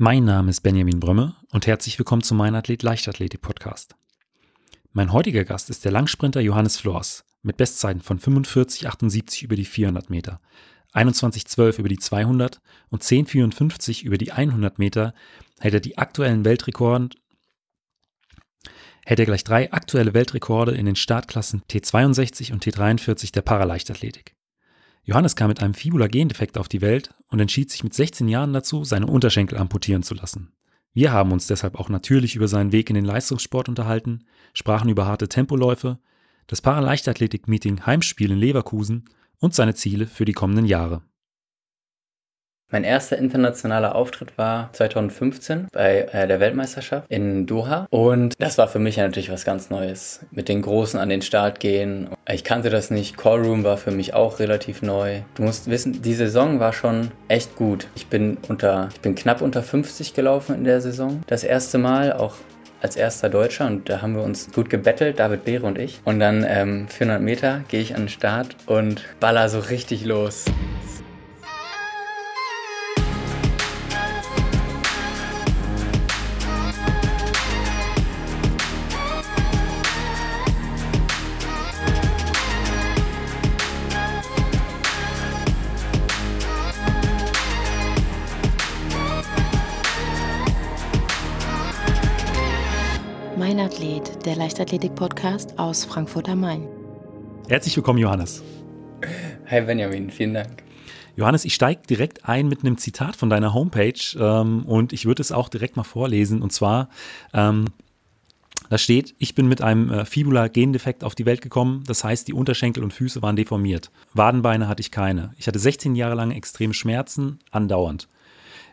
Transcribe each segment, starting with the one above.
Mein Name ist Benjamin Brömme und herzlich willkommen zum Mein Athlet Leichtathletik Podcast. Mein heutiger Gast ist der Langsprinter Johannes Flors mit Bestzeiten von 45,78 über die 400 Meter, 21,12 über die 200 und 10,54 über die 100 Meter hält er die aktuellen Weltrekorde hält er gleich drei aktuelle Weltrekorde in den Startklassen T62 und T43 der Paraleichtathletik. Johannes kam mit einem Fibula-Gendefekt auf die Welt und entschied sich mit 16 Jahren dazu, seine Unterschenkel amputieren zu lassen. Wir haben uns deshalb auch natürlich über seinen Weg in den Leistungssport unterhalten, sprachen über harte Tempoläufe, das Paraleichtathletik-Meeting Heimspiel in Leverkusen und seine Ziele für die kommenden Jahre. Mein erster internationaler Auftritt war 2015 bei äh, der Weltmeisterschaft in Doha. Und das war für mich natürlich was ganz Neues. Mit den Großen an den Start gehen. Ich kannte das nicht. Callroom war für mich auch relativ neu. Du musst wissen, die Saison war schon echt gut. Ich bin unter, ich bin knapp unter 50 gelaufen in der Saison. Das erste Mal auch als erster Deutscher und da haben wir uns gut gebettelt, David Beere und ich. Und dann ähm, 400 Meter gehe ich an den Start und baller so richtig los. Der Leichtathletik-Podcast aus Frankfurt am Main. Herzlich willkommen, Johannes. Hi Benjamin, vielen Dank. Johannes, ich steige direkt ein mit einem Zitat von deiner Homepage ähm, und ich würde es auch direkt mal vorlesen. Und zwar, ähm, da steht, ich bin mit einem äh, Fibula-Gendefekt auf die Welt gekommen. Das heißt, die Unterschenkel und Füße waren deformiert. Wadenbeine hatte ich keine. Ich hatte 16 Jahre lang extreme Schmerzen, andauernd.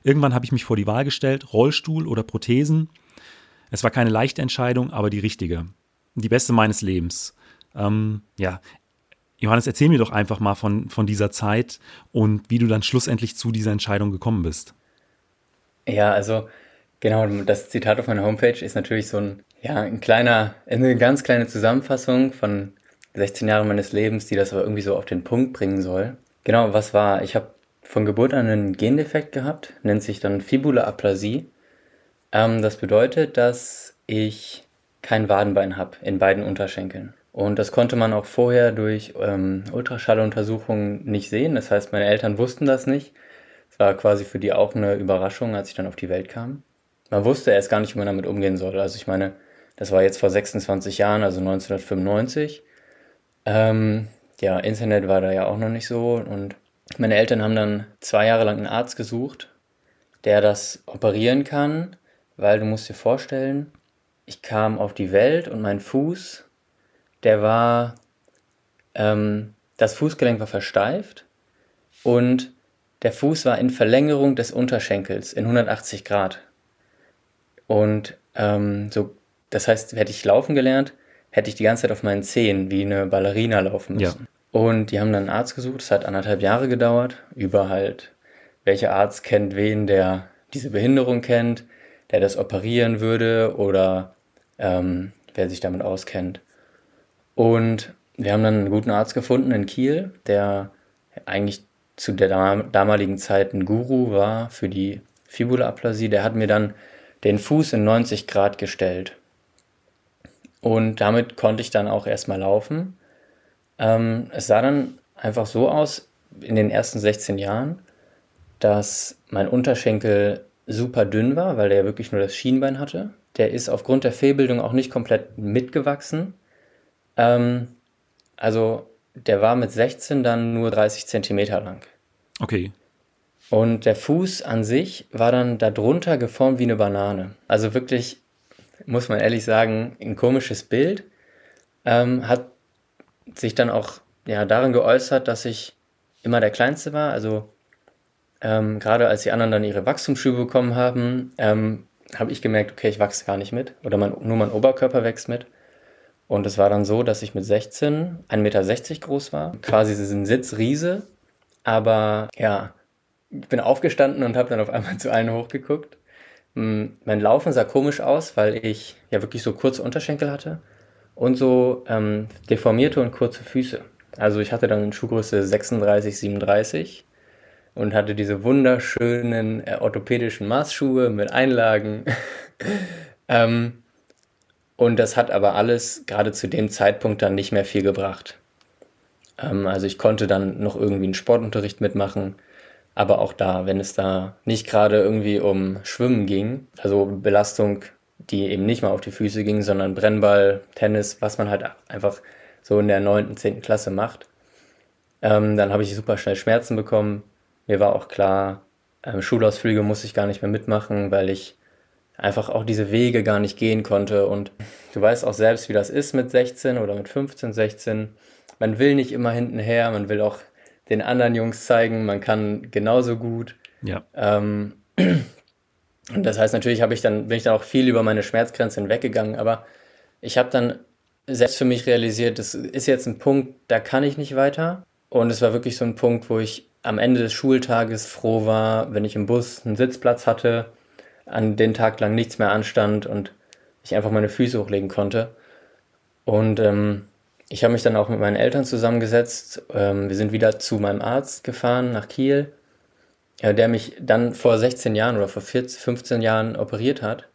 Irgendwann habe ich mich vor die Wahl gestellt, Rollstuhl oder Prothesen. Es war keine leichte Entscheidung, aber die richtige. Die beste meines Lebens. Ähm, ja, Johannes, erzähl mir doch einfach mal von, von dieser Zeit und wie du dann schlussendlich zu dieser Entscheidung gekommen bist. Ja, also genau, das Zitat auf meiner Homepage ist natürlich so ein, ja, ein kleiner, eine ganz kleine Zusammenfassung von 16 Jahren meines Lebens, die das aber irgendwie so auf den Punkt bringen soll. Genau, was war? Ich habe von Geburt an einen Gendefekt gehabt, nennt sich dann Fibula-Aplasie. Ähm, das bedeutet, dass ich kein Wadenbein habe in beiden Unterschenkeln. Und das konnte man auch vorher durch ähm, Ultraschalluntersuchungen nicht sehen. Das heißt, meine Eltern wussten das nicht. Es war quasi für die auch eine Überraschung, als ich dann auf die Welt kam. Man wusste erst gar nicht, wie man damit umgehen soll. Also ich meine, das war jetzt vor 26 Jahren, also 1995. Ähm, ja, Internet war da ja auch noch nicht so. Und meine Eltern haben dann zwei Jahre lang einen Arzt gesucht, der das operieren kann weil du musst dir vorstellen, ich kam auf die Welt und mein Fuß, der war, ähm, das Fußgelenk war versteift und der Fuß war in Verlängerung des Unterschenkels in 180 Grad. Und ähm, so, das heißt, hätte ich laufen gelernt, hätte ich die ganze Zeit auf meinen Zehen wie eine Ballerina laufen müssen. Ja. Und die haben dann einen Arzt gesucht, es hat anderthalb Jahre gedauert, über halt, welcher Arzt kennt wen, der diese Behinderung kennt, der das operieren würde oder ähm, wer sich damit auskennt. Und wir haben dann einen guten Arzt gefunden in Kiel, der eigentlich zu der damaligen Zeit ein Guru war für die Fibula-Aplasie. Der hat mir dann den Fuß in 90 Grad gestellt. Und damit konnte ich dann auch erstmal laufen. Ähm, es sah dann einfach so aus in den ersten 16 Jahren, dass mein Unterschenkel super dünn war, weil der ja wirklich nur das Schienbein hatte. Der ist aufgrund der Fehlbildung auch nicht komplett mitgewachsen. Ähm, also der war mit 16 dann nur 30 Zentimeter lang. Okay. Und der Fuß an sich war dann darunter geformt wie eine Banane. Also wirklich, muss man ehrlich sagen, ein komisches Bild. Ähm, hat sich dann auch ja, darin geäußert, dass ich immer der Kleinste war. Also ähm, gerade als die anderen dann ihre Wachstumsschübe bekommen haben, ähm, habe ich gemerkt, okay, ich wachse gar nicht mit oder mein, nur mein Oberkörper wächst mit. Und es war dann so, dass ich mit 16 1,60 Meter groß war, quasi ein Sitzriese, aber ja, ich bin aufgestanden und habe dann auf einmal zu allen hochgeguckt. Hm, mein Laufen sah komisch aus, weil ich ja wirklich so kurze Unterschenkel hatte und so ähm, deformierte und kurze Füße. Also ich hatte dann Schuhgröße 36, 37 und hatte diese wunderschönen äh, orthopädischen Maßschuhe mit Einlagen. ähm, und das hat aber alles gerade zu dem Zeitpunkt dann nicht mehr viel gebracht. Ähm, also ich konnte dann noch irgendwie einen Sportunterricht mitmachen, aber auch da, wenn es da nicht gerade irgendwie um Schwimmen ging, also Belastung, die eben nicht mal auf die Füße ging, sondern Brennball, Tennis, was man halt einfach so in der 9., 10. Klasse macht, ähm, dann habe ich super schnell Schmerzen bekommen. Mir war auch klar, ähm, Schulausflüge muss ich gar nicht mehr mitmachen, weil ich einfach auch diese Wege gar nicht gehen konnte. Und du weißt auch selbst, wie das ist mit 16 oder mit 15, 16. Man will nicht immer hintenher, man will auch den anderen Jungs zeigen, man kann genauso gut. Ja. Ähm, und das heißt, natürlich habe ich dann, bin ich dann auch viel über meine Schmerzgrenze hinweggegangen, aber ich habe dann selbst für mich realisiert, das ist jetzt ein Punkt, da kann ich nicht weiter. Und es war wirklich so ein Punkt, wo ich am Ende des Schultages froh war, wenn ich im Bus einen Sitzplatz hatte, an den Tag lang nichts mehr anstand und ich einfach meine Füße hochlegen konnte. Und ähm, ich habe mich dann auch mit meinen Eltern zusammengesetzt. Ähm, wir sind wieder zu meinem Arzt gefahren nach Kiel, ja, der mich dann vor 16 Jahren oder vor 14, 15 Jahren operiert hat.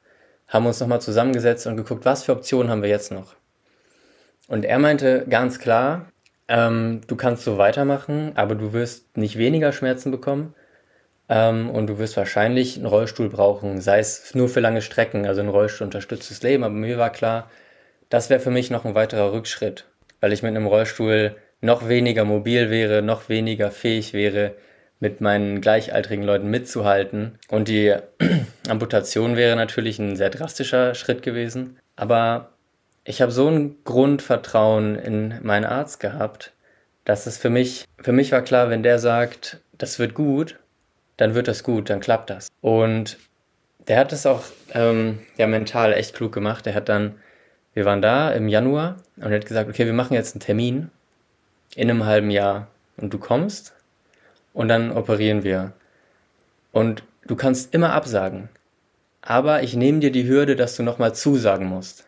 Haben uns nochmal zusammengesetzt und geguckt, was für Optionen haben wir jetzt noch. Und er meinte ganz klar, ähm, du kannst so weitermachen, aber du wirst nicht weniger Schmerzen bekommen. Ähm, und du wirst wahrscheinlich einen Rollstuhl brauchen, sei es nur für lange Strecken, also ein Rollstuhl unterstützt das Leben. Aber mir war klar, das wäre für mich noch ein weiterer Rückschritt, weil ich mit einem Rollstuhl noch weniger mobil wäre, noch weniger fähig wäre, mit meinen gleichaltrigen Leuten mitzuhalten. Und die Amputation wäre natürlich ein sehr drastischer Schritt gewesen. Aber ich habe so ein Grundvertrauen in meinen Arzt gehabt, dass es für mich, für mich war klar, wenn der sagt, das wird gut, dann wird das gut, dann klappt das. Und der hat es auch ähm, ja, mental echt klug gemacht. Der hat dann, wir waren da im Januar und er hat gesagt, okay, wir machen jetzt einen Termin in einem halben Jahr und du kommst und dann operieren wir. Und du kannst immer absagen. Aber ich nehme dir die Hürde, dass du nochmal zusagen musst.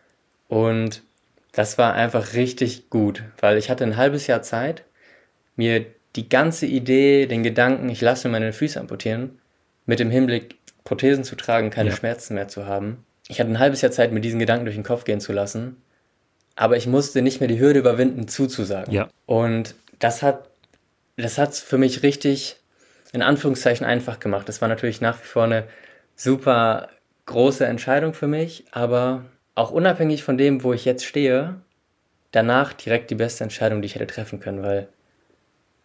Und das war einfach richtig gut, weil ich hatte ein halbes Jahr Zeit, mir die ganze Idee, den Gedanken, ich lasse mir meine Füße amputieren, mit dem Hinblick, Prothesen zu tragen, keine ja. Schmerzen mehr zu haben. Ich hatte ein halbes Jahr Zeit, mir diesen Gedanken durch den Kopf gehen zu lassen, aber ich musste nicht mehr die Hürde überwinden, zuzusagen. Ja. Und das hat das hat's für mich richtig in Anführungszeichen einfach gemacht. Das war natürlich nach wie vor eine super große Entscheidung für mich, aber auch unabhängig von dem, wo ich jetzt stehe, danach direkt die beste Entscheidung, die ich hätte treffen können, weil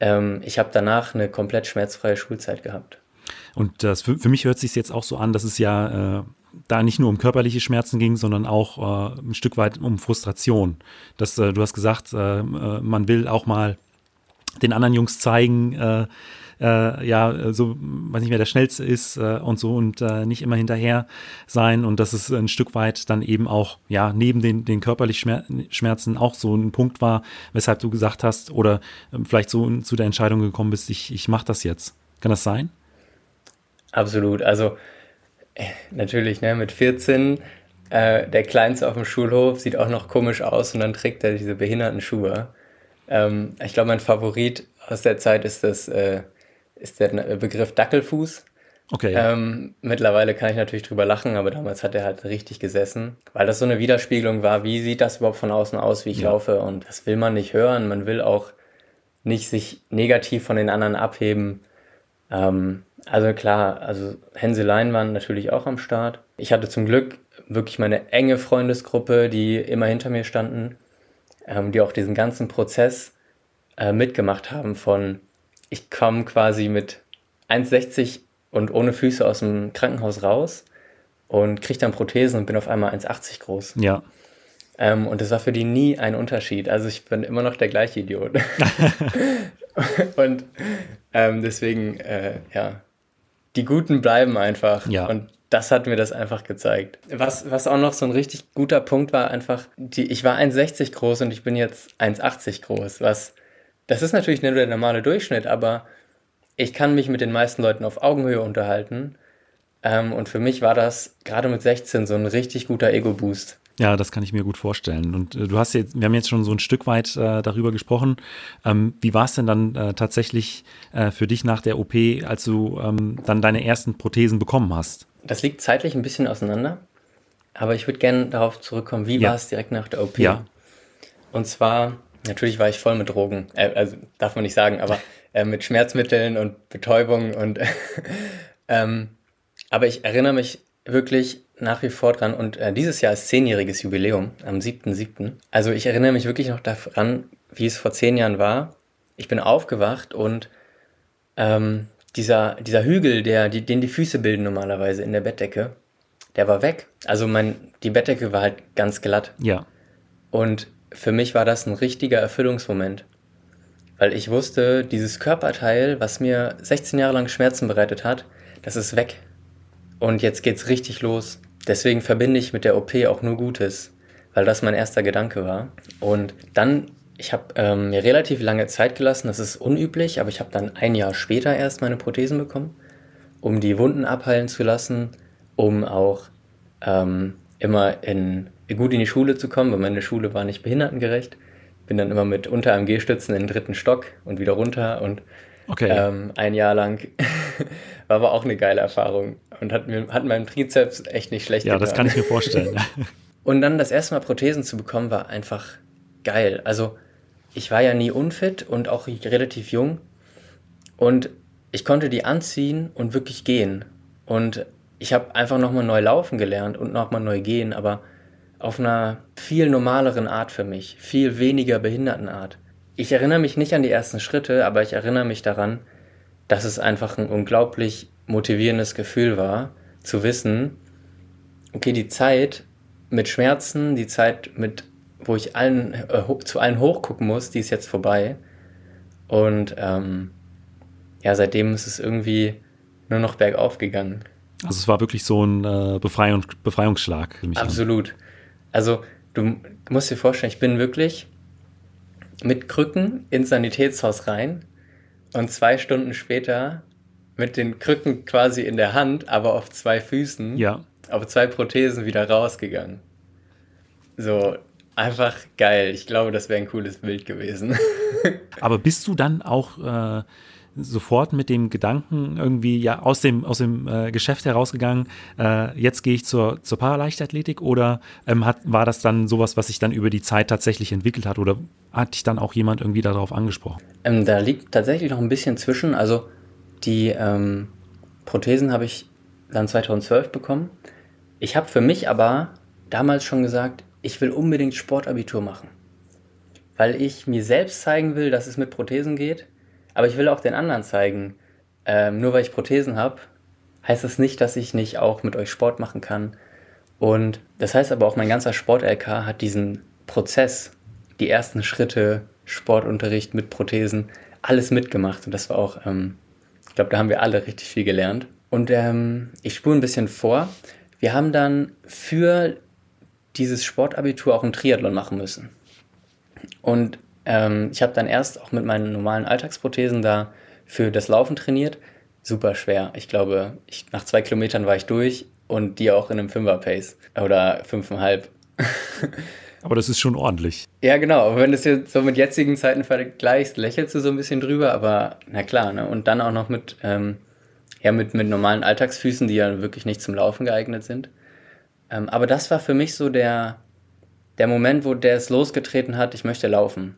ähm, ich habe danach eine komplett schmerzfreie Schulzeit gehabt. Und das, für, für mich hört sich jetzt auch so an, dass es ja äh, da nicht nur um körperliche Schmerzen ging, sondern auch äh, ein Stück weit um Frustration. Das, äh, du hast gesagt, äh, äh, man will auch mal den anderen Jungs zeigen, äh, ja, so, weiß nicht, wer der Schnellste ist äh, und so und äh, nicht immer hinterher sein und dass es ein Stück weit dann eben auch, ja, neben den, den körperlichen Schmerzen auch so ein Punkt war, weshalb du gesagt hast oder äh, vielleicht so zu der Entscheidung gekommen bist, ich, ich mache das jetzt. Kann das sein? Absolut. Also äh, natürlich, ne, mit 14, äh, der Kleinste auf dem Schulhof sieht auch noch komisch aus und dann trägt er diese behinderten Schuhe. Ähm, ich glaube, mein Favorit aus der Zeit ist das, äh, ist der Begriff Dackelfuß. Okay. Ja. Ähm, mittlerweile kann ich natürlich drüber lachen, aber damals hat er halt richtig gesessen, weil das so eine Widerspiegelung war, wie sieht das überhaupt von außen aus, wie ich ja. laufe und das will man nicht hören. Man will auch nicht sich negativ von den anderen abheben. Ähm, also klar, also Hänseleien waren natürlich auch am Start. Ich hatte zum Glück wirklich meine enge Freundesgruppe, die immer hinter mir standen, ähm, die auch diesen ganzen Prozess äh, mitgemacht haben von ich komme quasi mit 1,60 und ohne Füße aus dem Krankenhaus raus und kriege dann Prothesen und bin auf einmal 1,80 groß. Ja. Ähm, und das war für die nie ein Unterschied. Also ich bin immer noch der gleiche Idiot. und ähm, deswegen, äh, ja, die Guten bleiben einfach. Ja. Und das hat mir das einfach gezeigt. Was, was auch noch so ein richtig guter Punkt war, einfach, die, ich war 1,60 groß und ich bin jetzt 1,80 groß. Was, das ist natürlich nur der normale Durchschnitt, aber ich kann mich mit den meisten Leuten auf Augenhöhe unterhalten. Ähm, und für mich war das gerade mit 16 so ein richtig guter Ego-Boost. Ja, das kann ich mir gut vorstellen. Und äh, du hast jetzt, wir haben jetzt schon so ein Stück weit äh, darüber gesprochen. Ähm, wie war es denn dann äh, tatsächlich äh, für dich nach der OP, als du ähm, dann deine ersten Prothesen bekommen hast? Das liegt zeitlich ein bisschen auseinander, aber ich würde gerne darauf zurückkommen, wie ja. war es direkt nach der OP? Ja. Und zwar, natürlich war ich voll mit Drogen, äh, also darf man nicht sagen, aber äh, mit Schmerzmitteln und Betäubung und ähm, aber ich erinnere mich wirklich nach wie vor dran und äh, dieses Jahr ist zehnjähriges Jubiläum am 7.7. Also ich erinnere mich wirklich noch daran, wie es vor zehn Jahren war. Ich bin aufgewacht und ähm, dieser, dieser Hügel, der, die, den die Füße bilden normalerweise in der Bettdecke, der war weg. Also mein, die Bettdecke war halt ganz glatt. Ja. Und für mich war das ein richtiger Erfüllungsmoment. Weil ich wusste, dieses Körperteil, was mir 16 Jahre lang Schmerzen bereitet hat, das ist weg. Und jetzt geht's richtig los. Deswegen verbinde ich mit der OP auch nur Gutes, weil das mein erster Gedanke war. Und dann, ich habe ähm, mir relativ lange Zeit gelassen, das ist unüblich, aber ich habe dann ein Jahr später erst meine Prothesen bekommen, um die Wunden abheilen zu lassen, um auch ähm, immer in, gut in die Schule zu kommen, weil meine Schule war nicht behindertengerecht. Bin dann immer mit unter AMG-Stützen in den dritten Stock und wieder runter und okay. ähm, ein Jahr lang war aber auch eine geile Erfahrung und hat, mir, hat meinen Trizeps echt nicht schlecht Ja, getan. das kann ich mir vorstellen. und dann das erste Mal Prothesen zu bekommen, war einfach geil. Also ich war ja nie unfit und auch relativ jung und ich konnte die anziehen und wirklich gehen. Und ich habe einfach nochmal neu laufen gelernt und nochmal neu gehen, aber auf einer viel normaleren Art für mich, viel weniger behinderten Art. Ich erinnere mich nicht an die ersten Schritte, aber ich erinnere mich daran, dass es einfach ein unglaublich motivierendes Gefühl war, zu wissen, okay, die Zeit mit Schmerzen, die Zeit mit, wo ich allen, äh, zu allen hochgucken muss, die ist jetzt vorbei. Und ähm, ja, seitdem ist es irgendwie nur noch bergauf gegangen. Also es war wirklich so ein äh, Befreiung, Befreiungsschlag. Absolut. An. Also du musst dir vorstellen, ich bin wirklich mit Krücken ins Sanitätshaus rein und zwei Stunden später mit den Krücken quasi in der Hand, aber auf zwei Füßen, ja. auf zwei Prothesen wieder rausgegangen. So, einfach geil. Ich glaube, das wäre ein cooles Bild gewesen. aber bist du dann auch äh, sofort mit dem Gedanken irgendwie ja aus dem, aus dem äh, Geschäft herausgegangen, äh, jetzt gehe ich zur, zur Paraleichtathletik oder ähm, hat, war das dann sowas, was sich dann über die Zeit tatsächlich entwickelt hat oder hat dich dann auch jemand irgendwie darauf angesprochen? Ähm, da liegt tatsächlich noch ein bisschen zwischen. Also die ähm, Prothesen habe ich dann 2012 bekommen. Ich habe für mich aber damals schon gesagt, ich will unbedingt Sportabitur machen. Weil ich mir selbst zeigen will, dass es mit Prothesen geht aber ich will auch den anderen zeigen, ähm, nur weil ich Prothesen habe, heißt das nicht, dass ich nicht auch mit euch Sport machen kann. Und das heißt aber auch, mein ganzer Sport-LK hat diesen Prozess, die ersten Schritte, Sportunterricht mit Prothesen, alles mitgemacht. Und das war auch, ähm, ich glaube, da haben wir alle richtig viel gelernt. Und ähm, ich spule ein bisschen vor. Wir haben dann für dieses Sportabitur auch ein Triathlon machen müssen. Und ähm, ich habe dann erst auch mit meinen normalen Alltagsprothesen da für das Laufen trainiert. Super schwer. Ich glaube, ich, nach zwei Kilometern war ich durch und die auch in einem Fünfer-Pace oder fünfeinhalb. Aber das ist schon ordentlich. Ja, genau. Wenn du es jetzt so mit jetzigen Zeiten vergleichst, lächelst du so ein bisschen drüber, aber na klar, ne? Und dann auch noch mit, ähm, ja, mit, mit normalen Alltagsfüßen, die ja wirklich nicht zum Laufen geeignet sind. Ähm, aber das war für mich so der, der Moment, wo der es losgetreten hat, ich möchte laufen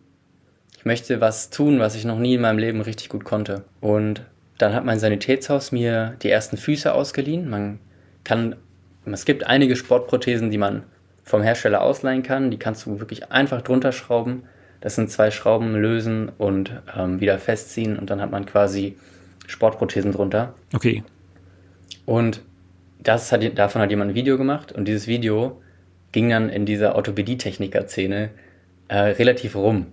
ich möchte was tun, was ich noch nie in meinem Leben richtig gut konnte. Und dann hat mein Sanitätshaus mir die ersten Füße ausgeliehen. Man kann, es gibt einige Sportprothesen, die man vom Hersteller ausleihen kann. Die kannst du wirklich einfach drunter schrauben. Das sind zwei Schrauben lösen und ähm, wieder festziehen und dann hat man quasi Sportprothesen drunter. Okay. Und das hat, davon hat jemand ein Video gemacht und dieses Video ging dann in dieser Orthopädie-Techniker-Szene äh, relativ rum.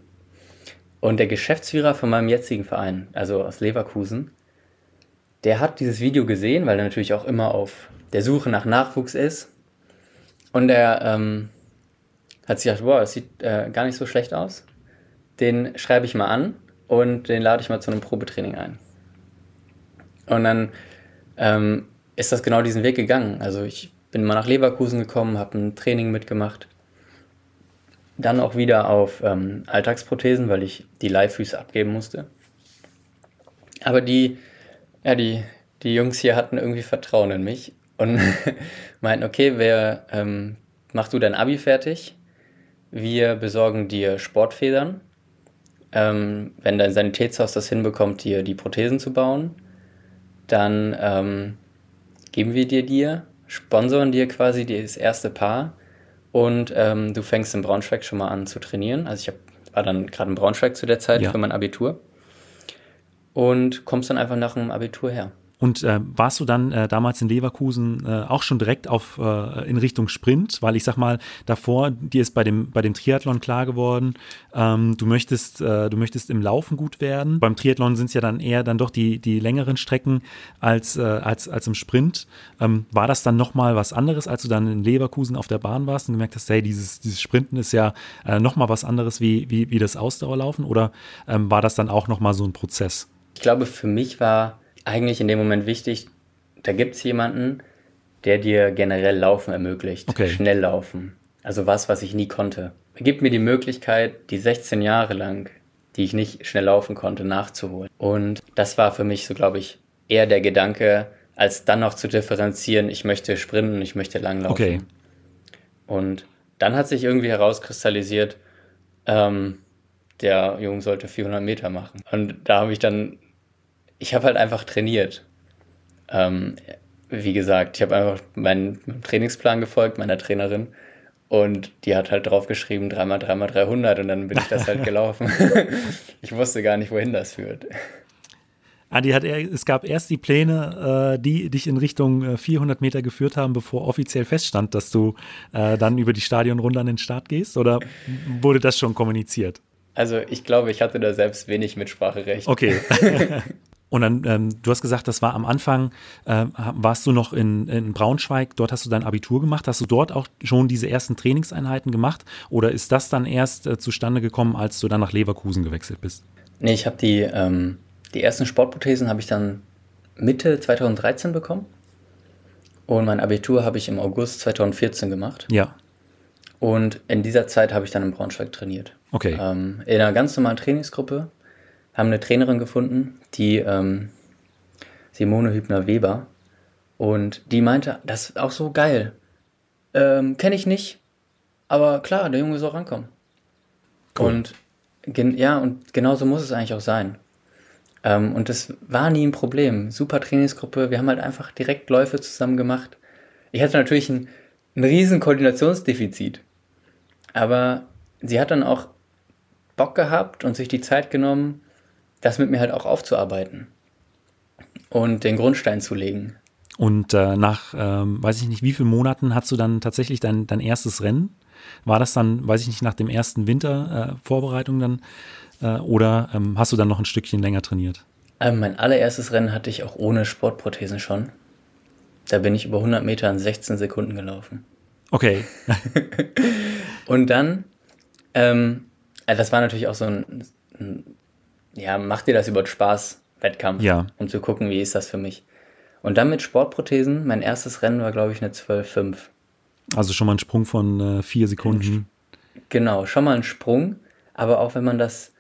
Und der Geschäftsführer von meinem jetzigen Verein, also aus Leverkusen, der hat dieses Video gesehen, weil er natürlich auch immer auf der Suche nach Nachwuchs ist. Und er ähm, hat sich gedacht, wow, das sieht äh, gar nicht so schlecht aus. Den schreibe ich mal an und den lade ich mal zu einem Probetraining ein. Und dann ähm, ist das genau diesen Weg gegangen. Also ich bin mal nach Leverkusen gekommen, habe ein Training mitgemacht dann auch wieder auf ähm, Alltagsprothesen, weil ich die Leihfüße abgeben musste. Aber die, ja, die, die Jungs hier hatten irgendwie Vertrauen in mich und meinten, okay, wer, ähm, mach du dein Abi fertig, wir besorgen dir Sportfedern. Ähm, wenn dein Sanitätshaus das hinbekommt, dir die Prothesen zu bauen, dann ähm, geben wir dir die, sponsoren dir quasi das erste Paar und ähm, du fängst in Braunschweig schon mal an zu trainieren. Also ich hab, war dann gerade in Braunschweig zu der Zeit ja. für mein Abitur und kommst dann einfach nach dem Abitur her. Und äh, warst du dann äh, damals in Leverkusen äh, auch schon direkt auf äh, in Richtung Sprint? Weil ich sag mal, davor, dir ist bei dem, bei dem Triathlon klar geworden, ähm, du möchtest, äh, du möchtest im Laufen gut werden. Beim Triathlon sind es ja dann eher dann doch die, die längeren Strecken als, äh, als, als im Sprint. Ähm, war das dann nochmal was anderes, als du dann in Leverkusen auf der Bahn warst und gemerkt hast, hey, dieses, dieses Sprinten ist ja äh, nochmal was anderes wie, wie, wie das Ausdauerlaufen? Oder ähm, war das dann auch nochmal so ein Prozess? Ich glaube, für mich war eigentlich in dem Moment wichtig, da gibt es jemanden, der dir generell Laufen ermöglicht. Okay. Schnell laufen. Also was, was ich nie konnte. Er gibt mir die Möglichkeit, die 16 Jahre lang, die ich nicht schnell laufen konnte, nachzuholen. Und das war für mich so, glaube ich, eher der Gedanke, als dann noch zu differenzieren, ich möchte sprinten, ich möchte langlaufen. Okay. Und dann hat sich irgendwie herauskristallisiert, ähm, der Junge sollte 400 Meter machen. Und da habe ich dann ich habe halt einfach trainiert. Ähm, wie gesagt, ich habe einfach meinen Trainingsplan gefolgt, meiner Trainerin. Und die hat halt drauf geschrieben, 3x, 3x, 300 und dann bin ich das halt gelaufen. ich wusste gar nicht, wohin das führt. Adi hat er, es gab erst die Pläne, äh, die dich in Richtung 400 äh, Meter geführt haben, bevor offiziell feststand, dass du äh, dann über die Stadionrunde an den Start gehst? Oder wurde das schon kommuniziert? Also ich glaube, ich hatte da selbst wenig Mitspracherecht. Okay. Und dann, ähm, du hast gesagt, das war am Anfang, äh, warst du noch in, in Braunschweig, dort hast du dein Abitur gemacht. Hast du dort auch schon diese ersten Trainingseinheiten gemacht? Oder ist das dann erst äh, zustande gekommen, als du dann nach Leverkusen gewechselt bist? Nee, ich habe die, ähm, die ersten Sportprothesen habe ich dann Mitte 2013 bekommen. Und mein Abitur habe ich im August 2014 gemacht. Ja. Und in dieser Zeit habe ich dann in Braunschweig trainiert. Okay. Ähm, in einer ganz normalen Trainingsgruppe haben eine Trainerin gefunden, die ähm, Simone Hübner-Weber. Und die meinte, das ist auch so geil. Ähm, Kenne ich nicht, aber klar, der Junge soll rankommen. Cool. Und ja, und genauso muss es eigentlich auch sein. Ähm, und das war nie ein Problem. Super Trainingsgruppe, wir haben halt einfach direkt Läufe zusammen gemacht. Ich hatte natürlich ein, ein riesen Koordinationsdefizit. Aber sie hat dann auch Bock gehabt und sich die Zeit genommen, das mit mir halt auch aufzuarbeiten und den Grundstein zu legen. Und äh, nach, ähm, weiß ich nicht, wie vielen Monaten hast du dann tatsächlich dein, dein erstes Rennen? War das dann, weiß ich nicht, nach dem ersten Winter äh, Vorbereitung dann? Äh, oder ähm, hast du dann noch ein Stückchen länger trainiert? Ähm, mein allererstes Rennen hatte ich auch ohne Sportprothesen schon. Da bin ich über 100 Meter in 16 Sekunden gelaufen. Okay. und dann, ähm, äh, das war natürlich auch so ein, ein ja, mach dir das über Spaß, Wettkampf, ja. um zu gucken, wie ist das für mich. Und dann mit Sportprothesen, mein erstes Rennen war, glaube ich, eine 12,5. Also schon mal ein Sprung von äh, vier Sekunden. Genau, schon mal ein Sprung, aber auch wenn man das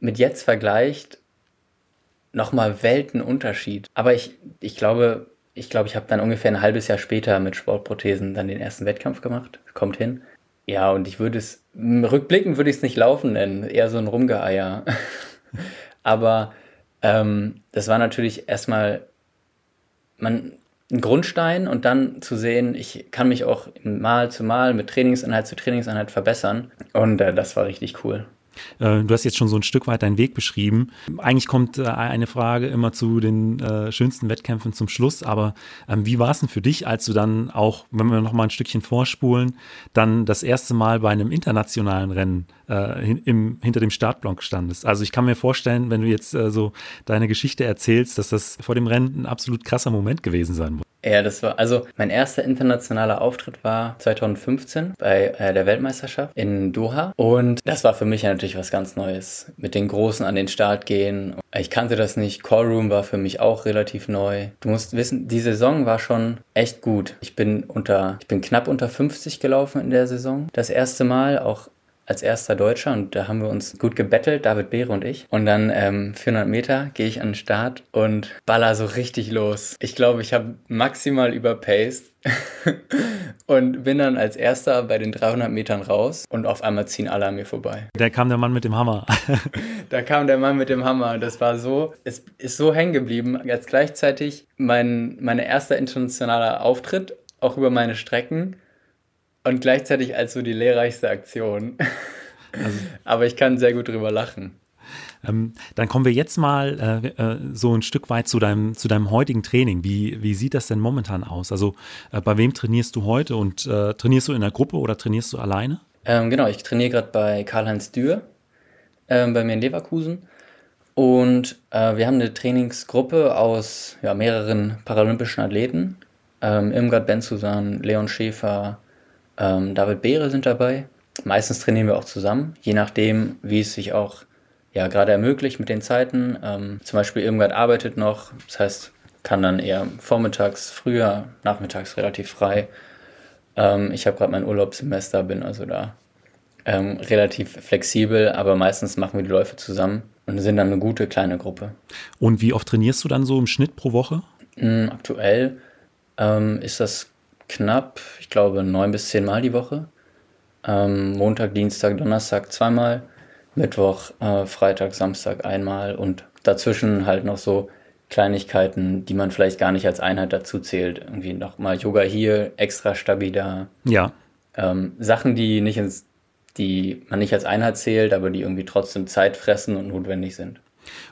mit jetzt vergleicht, nochmal Weltenunterschied. Aber ich, ich glaube, ich glaube, ich habe dann ungefähr ein halbes Jahr später mit Sportprothesen dann den ersten Wettkampf gemacht. Kommt hin. Ja, und ich würde es, rückblickend würde ich es nicht laufen nennen, eher so ein Rumgeeier. Aber ähm, das war natürlich erstmal man, ein Grundstein und dann zu sehen, ich kann mich auch Mal zu Mal mit Trainingseinheit zu Trainingseinheit verbessern. Und äh, das war richtig cool. Äh, du hast jetzt schon so ein Stück weit deinen Weg beschrieben. Eigentlich kommt äh, eine Frage immer zu den äh, schönsten Wettkämpfen zum Schluss, aber ähm, wie war es denn für dich, als du dann auch, wenn wir noch mal ein Stückchen vorspulen, dann das erste Mal bei einem internationalen Rennen im, hinter dem Startblock standest? Also ich kann mir vorstellen, wenn du jetzt so deine Geschichte erzählst, dass das vor dem Rennen ein absolut krasser Moment gewesen sein muss. Ja, das war, also mein erster internationaler Auftritt war 2015 bei äh, der Weltmeisterschaft in Doha. Und das war für mich natürlich was ganz Neues. Mit den Großen an den Start gehen. Ich kannte das nicht. Callroom war für mich auch relativ neu. Du musst wissen, die Saison war schon echt gut. Ich bin unter, ich bin knapp unter 50 gelaufen in der Saison. Das erste Mal auch als erster Deutscher und da haben wir uns gut gebettelt, David Beere und ich. Und dann ähm, 400 Meter gehe ich an den Start und baller so richtig los. Ich glaube, ich habe maximal überpaced und bin dann als erster bei den 300 Metern raus und auf einmal ziehen alle an mir vorbei. Da kam der Mann mit dem Hammer. da kam der Mann mit dem Hammer. Das war so, es ist so hängen geblieben, als gleichzeitig mein, mein erster internationaler Auftritt, auch über meine Strecken und gleichzeitig als so die lehrreichste Aktion. Also, Aber ich kann sehr gut drüber lachen. Ähm, dann kommen wir jetzt mal äh, äh, so ein Stück weit zu deinem, zu deinem heutigen Training. Wie, wie sieht das denn momentan aus? Also äh, bei wem trainierst du heute und äh, trainierst du in der Gruppe oder trainierst du alleine? Ähm, genau, ich trainiere gerade bei Karl-Heinz Dürr ähm, bei mir in Leverkusen. Und äh, wir haben eine Trainingsgruppe aus ja, mehreren paralympischen Athleten. Ähm, Irmgard Benzusan, Leon Schäfer, ähm, David Beere sind dabei. Meistens trainieren wir auch zusammen, je nachdem, wie es sich auch ja, gerade ermöglicht mit den Zeiten. Ähm, zum Beispiel irgendwann arbeitet noch, das heißt, kann dann eher vormittags, früher, nachmittags relativ frei. Ähm, ich habe gerade mein Urlaubssemester, bin also da ähm, relativ flexibel, aber meistens machen wir die Läufe zusammen und sind dann eine gute kleine Gruppe. Und wie oft trainierst du dann so im Schnitt pro Woche? Mm, aktuell ähm, ist das knapp, ich glaube, neun bis zehn Mal die Woche. Ähm, Montag, Dienstag, Donnerstag zweimal, Mittwoch, äh, Freitag, Samstag einmal und dazwischen halt noch so Kleinigkeiten, die man vielleicht gar nicht als Einheit dazu zählt. Irgendwie nochmal Yoga hier, extra Stabi da. Ja. Ähm, Sachen, die nicht ins, die man nicht als Einheit zählt, aber die irgendwie trotzdem Zeit fressen und notwendig sind.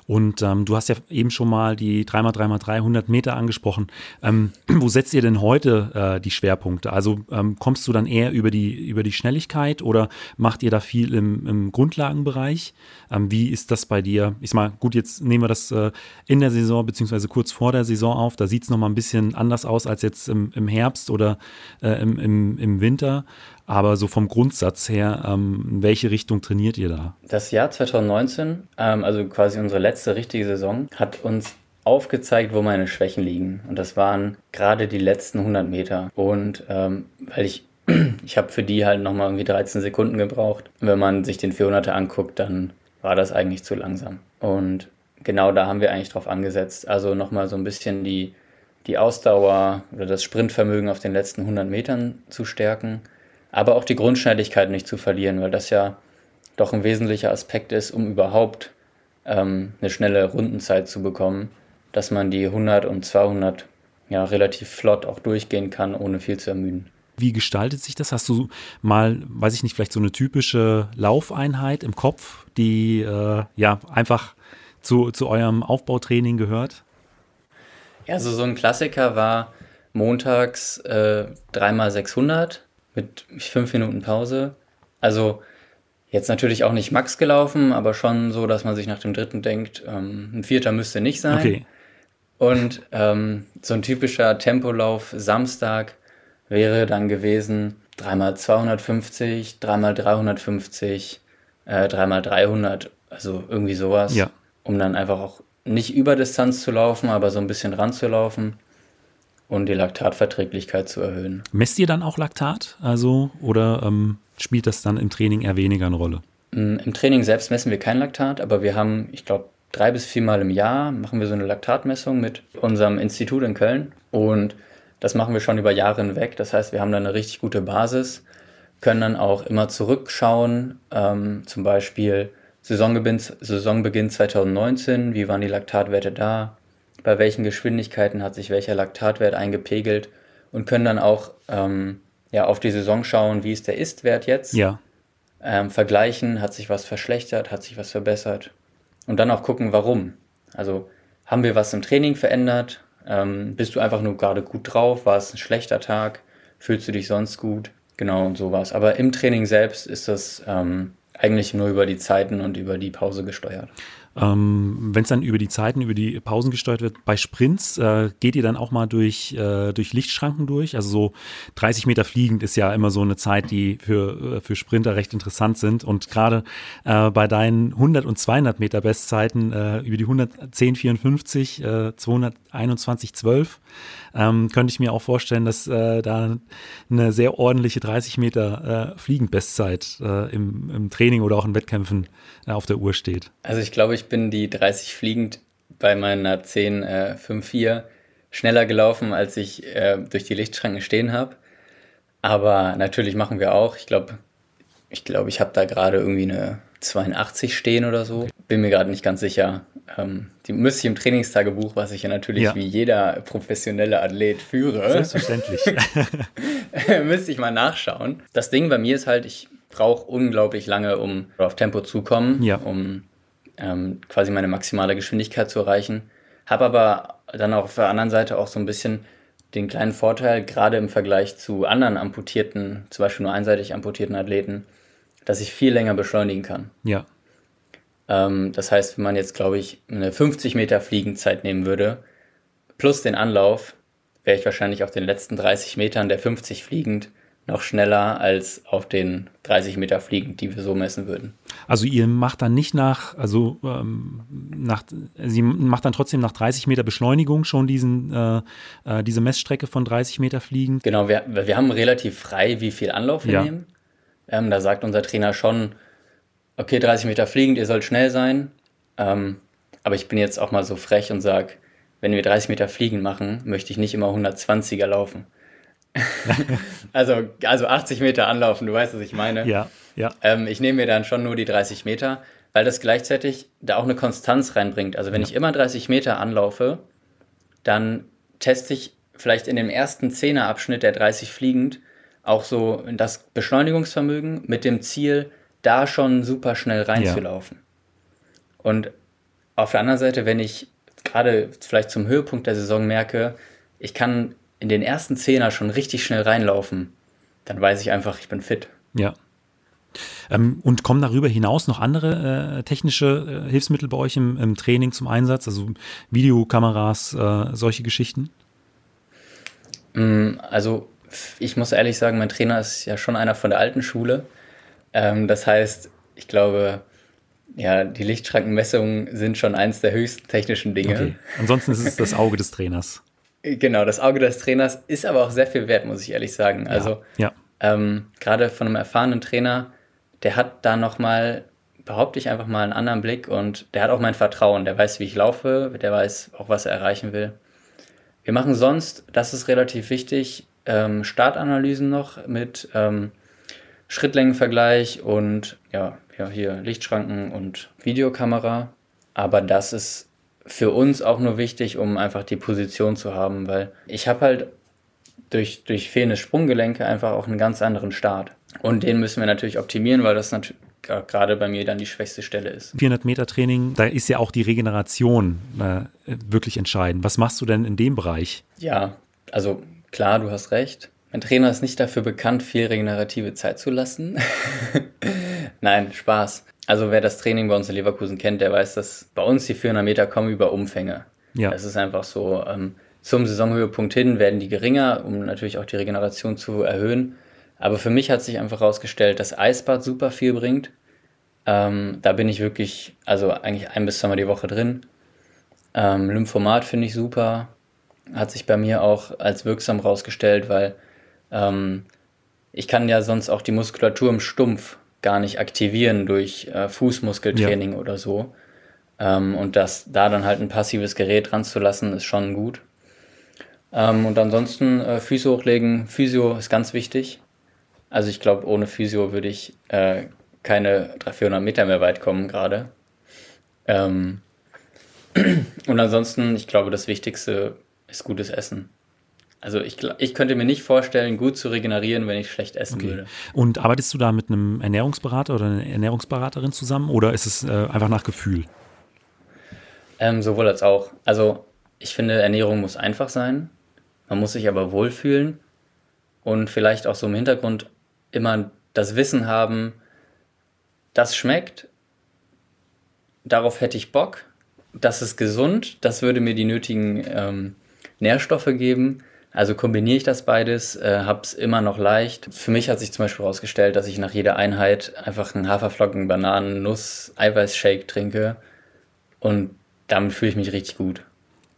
Und ähm, du hast ja eben schon mal die 3x3x3 100 Meter angesprochen. Ähm, wo setzt ihr denn heute äh, die Schwerpunkte? Also ähm, kommst du dann eher über die, über die Schnelligkeit oder macht ihr da viel im, im Grundlagenbereich? Ähm, wie ist das bei dir? Ich mal, gut, jetzt nehmen wir das äh, in der Saison beziehungsweise kurz vor der Saison auf. Da sieht es nochmal ein bisschen anders aus als jetzt im, im Herbst oder äh, im, im, im Winter. Aber so vom Grundsatz her, ähm, in welche Richtung trainiert ihr da? Das Jahr 2019, ähm, also quasi unsere letzte richtige Saison, hat uns aufgezeigt, wo meine Schwächen liegen. Und das waren gerade die letzten 100 Meter. Und ähm, weil ich, ich habe für die halt nochmal irgendwie 13 Sekunden gebraucht. Und wenn man sich den 400er anguckt, dann war das eigentlich zu langsam. Und genau da haben wir eigentlich drauf angesetzt. Also nochmal so ein bisschen die, die Ausdauer oder das Sprintvermögen auf den letzten 100 Metern zu stärken aber auch die Grundschnelligkeit nicht zu verlieren, weil das ja doch ein wesentlicher Aspekt ist, um überhaupt ähm, eine schnelle Rundenzeit zu bekommen, dass man die 100 und 200 ja relativ flott auch durchgehen kann, ohne viel zu ermüden. Wie gestaltet sich das? Hast du mal, weiß ich nicht, vielleicht so eine typische Laufeinheit im Kopf, die äh, ja einfach zu, zu eurem Aufbautraining gehört? Ja, also so ein Klassiker war montags äh, 3x600 mit fünf Minuten Pause. Also jetzt natürlich auch nicht Max gelaufen, aber schon so, dass man sich nach dem dritten denkt, ähm, ein vierter müsste nicht sein. Okay. Und ähm, so ein typischer Tempolauf Samstag wäre dann gewesen dreimal 250, dreimal 350, äh, dreimal 300, also irgendwie sowas, ja. um dann einfach auch nicht über Distanz zu laufen, aber so ein bisschen ranzulaufen und die Laktatverträglichkeit zu erhöhen. Messt ihr dann auch Laktat? Also, oder ähm, spielt das dann im Training eher weniger eine Rolle? Mm, Im Training selbst messen wir kein Laktat, aber wir haben, ich glaube, drei bis viermal im Jahr machen wir so eine Laktatmessung mit unserem Institut in Köln. Und das machen wir schon über Jahre hinweg. Das heißt, wir haben da eine richtig gute Basis, können dann auch immer zurückschauen, ähm, zum Beispiel Saisonbeginn, Saisonbeginn 2019, wie waren die Laktatwerte da? Bei welchen Geschwindigkeiten hat sich welcher Laktatwert eingepegelt und können dann auch ähm, ja, auf die Saison schauen, wie ist der Ist-Wert jetzt. Ja. Ähm, vergleichen, hat sich was verschlechtert, hat sich was verbessert. Und dann auch gucken, warum. Also haben wir was im Training verändert? Ähm, bist du einfach nur gerade gut drauf? War es ein schlechter Tag? Fühlst du dich sonst gut? Genau und sowas. Aber im Training selbst ist das ähm, eigentlich nur über die Zeiten und über die Pause gesteuert. Ähm, Wenn es dann über die Zeiten, über die Pausen gesteuert wird, bei Sprints äh, geht ihr dann auch mal durch, äh, durch Lichtschranken durch? Also so 30 Meter fliegend ist ja immer so eine Zeit, die für, äh, für Sprinter recht interessant sind. Und gerade äh, bei deinen 100 und 200 Meter Bestzeiten äh, über die 110, 54, äh, 221, 12 ähm, könnte ich mir auch vorstellen, dass äh, da eine sehr ordentliche 30 Meter äh, Fliegenbestzeit äh, im, im, Training oder auch in Wettkämpfen äh, auf der Uhr steht. Also ich glaube, ich bin die 30 fliegend bei meiner 10 äh, 5-4 schneller gelaufen, als ich äh, durch die Lichtschranken stehen habe. Aber natürlich machen wir auch. Ich glaube, ich glaube, ich habe da gerade irgendwie eine 82 stehen oder so. Bin mir gerade nicht ganz sicher. Ähm, die müsste ich im Trainingstagebuch, was ich ja natürlich ja. wie jeder professionelle Athlet führe. Selbstverständlich. müsste ich mal nachschauen. Das Ding bei mir ist halt, ich brauche unglaublich lange, um auf Tempo zu kommen, ja. um ähm, quasi meine maximale Geschwindigkeit zu erreichen. Habe aber dann auch auf der anderen Seite auch so ein bisschen den kleinen Vorteil, gerade im Vergleich zu anderen amputierten, zum Beispiel nur einseitig amputierten Athleten, dass ich viel länger beschleunigen kann. Ja. Ähm, das heißt, wenn man jetzt, glaube ich, eine 50 Meter Fliegenzeit nehmen würde, plus den Anlauf, wäre ich wahrscheinlich auf den letzten 30 Metern der 50 fliegend noch schneller als auf den 30 Meter fliegend, die wir so messen würden. Also ihr macht dann nicht nach, also ähm, nach, sie macht dann trotzdem nach 30 Meter Beschleunigung schon diesen, äh, äh, diese Messstrecke von 30 Meter fliegend? Genau, wir, wir haben relativ frei, wie viel Anlauf wir ja. nehmen. Ähm, da sagt unser Trainer schon, okay, 30 Meter fliegend, ihr sollt schnell sein. Ähm, aber ich bin jetzt auch mal so frech und sage, wenn wir 30 Meter fliegen machen, möchte ich nicht immer 120er laufen. also, also 80 Meter anlaufen, du weißt, was ich meine. Ja, ja. Ähm, ich nehme mir dann schon nur die 30 Meter, weil das gleichzeitig da auch eine Konstanz reinbringt. Also wenn ja. ich immer 30 Meter anlaufe, dann teste ich vielleicht in dem ersten Zehnerabschnitt der 30 fliegend auch so das Beschleunigungsvermögen mit dem Ziel, da schon super schnell reinzulaufen. Ja. Und auf der anderen Seite, wenn ich gerade vielleicht zum Höhepunkt der Saison merke, ich kann in den ersten Zehner schon richtig schnell reinlaufen, dann weiß ich einfach, ich bin fit. Ja. Ähm, und kommen darüber hinaus noch andere äh, technische äh, Hilfsmittel bei euch im, im, Training zum Einsatz, also Videokameras, äh, solche Geschichten? Mm, also ich muss ehrlich sagen, mein Trainer ist ja schon einer von der alten Schule. Ähm, das heißt, ich glaube, ja, die Lichtschrankenmessungen sind schon eins der höchsten technischen Dinge. Okay. Ansonsten ist es das Auge des Trainers. Genau, das Auge des Trainers ist aber auch sehr viel wert, muss ich ehrlich sagen. Also ja. Ähm, gerade von einem erfahrenen Trainer, der hat da nochmal, behaupte ich einfach mal, einen anderen Blick und der hat auch mein Vertrauen. Der weiß, wie ich laufe, der weiß auch, was er erreichen will. Wir machen sonst, das ist relativ wichtig, ähm, Startanalysen noch mit ähm, Schrittlängenvergleich und ja, ja, hier Lichtschranken und Videokamera. Aber das ist für uns auch nur wichtig, um einfach die Position zu haben, weil ich habe halt durch, durch fehlende Sprunggelenke einfach auch einen ganz anderen Start. Und den müssen wir natürlich optimieren, weil das natürlich gerade bei mir dann die schwächste Stelle ist. 400 Meter Training, da ist ja auch die Regeneration äh, wirklich entscheidend. Was machst du denn in dem Bereich? Ja, also klar, du hast recht. Mein Trainer ist nicht dafür bekannt, viel regenerative Zeit zu lassen. Nein, Spaß. Also wer das Training bei uns in Leverkusen kennt, der weiß, dass bei uns die 400 Meter kommen über Umfänge. Ja. Es ist einfach so, ähm, zum Saisonhöhepunkt hin werden die geringer, um natürlich auch die Regeneration zu erhöhen. Aber für mich hat sich einfach herausgestellt, dass Eisbad super viel bringt. Ähm, da bin ich wirklich, also eigentlich ein bis zweimal die Woche drin. Ähm, Lymphomat finde ich super. Hat sich bei mir auch als wirksam herausgestellt, weil ähm, ich kann ja sonst auch die Muskulatur im Stumpf gar nicht aktivieren durch äh, Fußmuskeltraining ja. oder so. Ähm, und das da dann halt ein passives Gerät ranzulassen, ist schon gut. Ähm, und ansonsten äh, Füße hochlegen. Physio ist ganz wichtig. Also ich glaube, ohne Physio würde ich äh, keine 300, 400 Meter mehr weit kommen gerade. Ähm, und ansonsten, ich glaube, das Wichtigste ist gutes Essen. Also ich, ich könnte mir nicht vorstellen, gut zu regenerieren, wenn ich schlecht essen okay. würde. Und arbeitest du da mit einem Ernährungsberater oder einer Ernährungsberaterin zusammen oder ist es äh, einfach nach Gefühl? Ähm, sowohl als auch. Also ich finde, Ernährung muss einfach sein. Man muss sich aber wohlfühlen und vielleicht auch so im Hintergrund immer das Wissen haben, das schmeckt, darauf hätte ich Bock. Das ist gesund, das würde mir die nötigen ähm, Nährstoffe geben. Also kombiniere ich das beides, äh, habe es immer noch leicht. Für mich hat sich zum Beispiel herausgestellt, dass ich nach jeder Einheit einfach einen Haferflocken, Bananen, Nuss, Eiweißshake trinke und damit fühle ich mich richtig gut.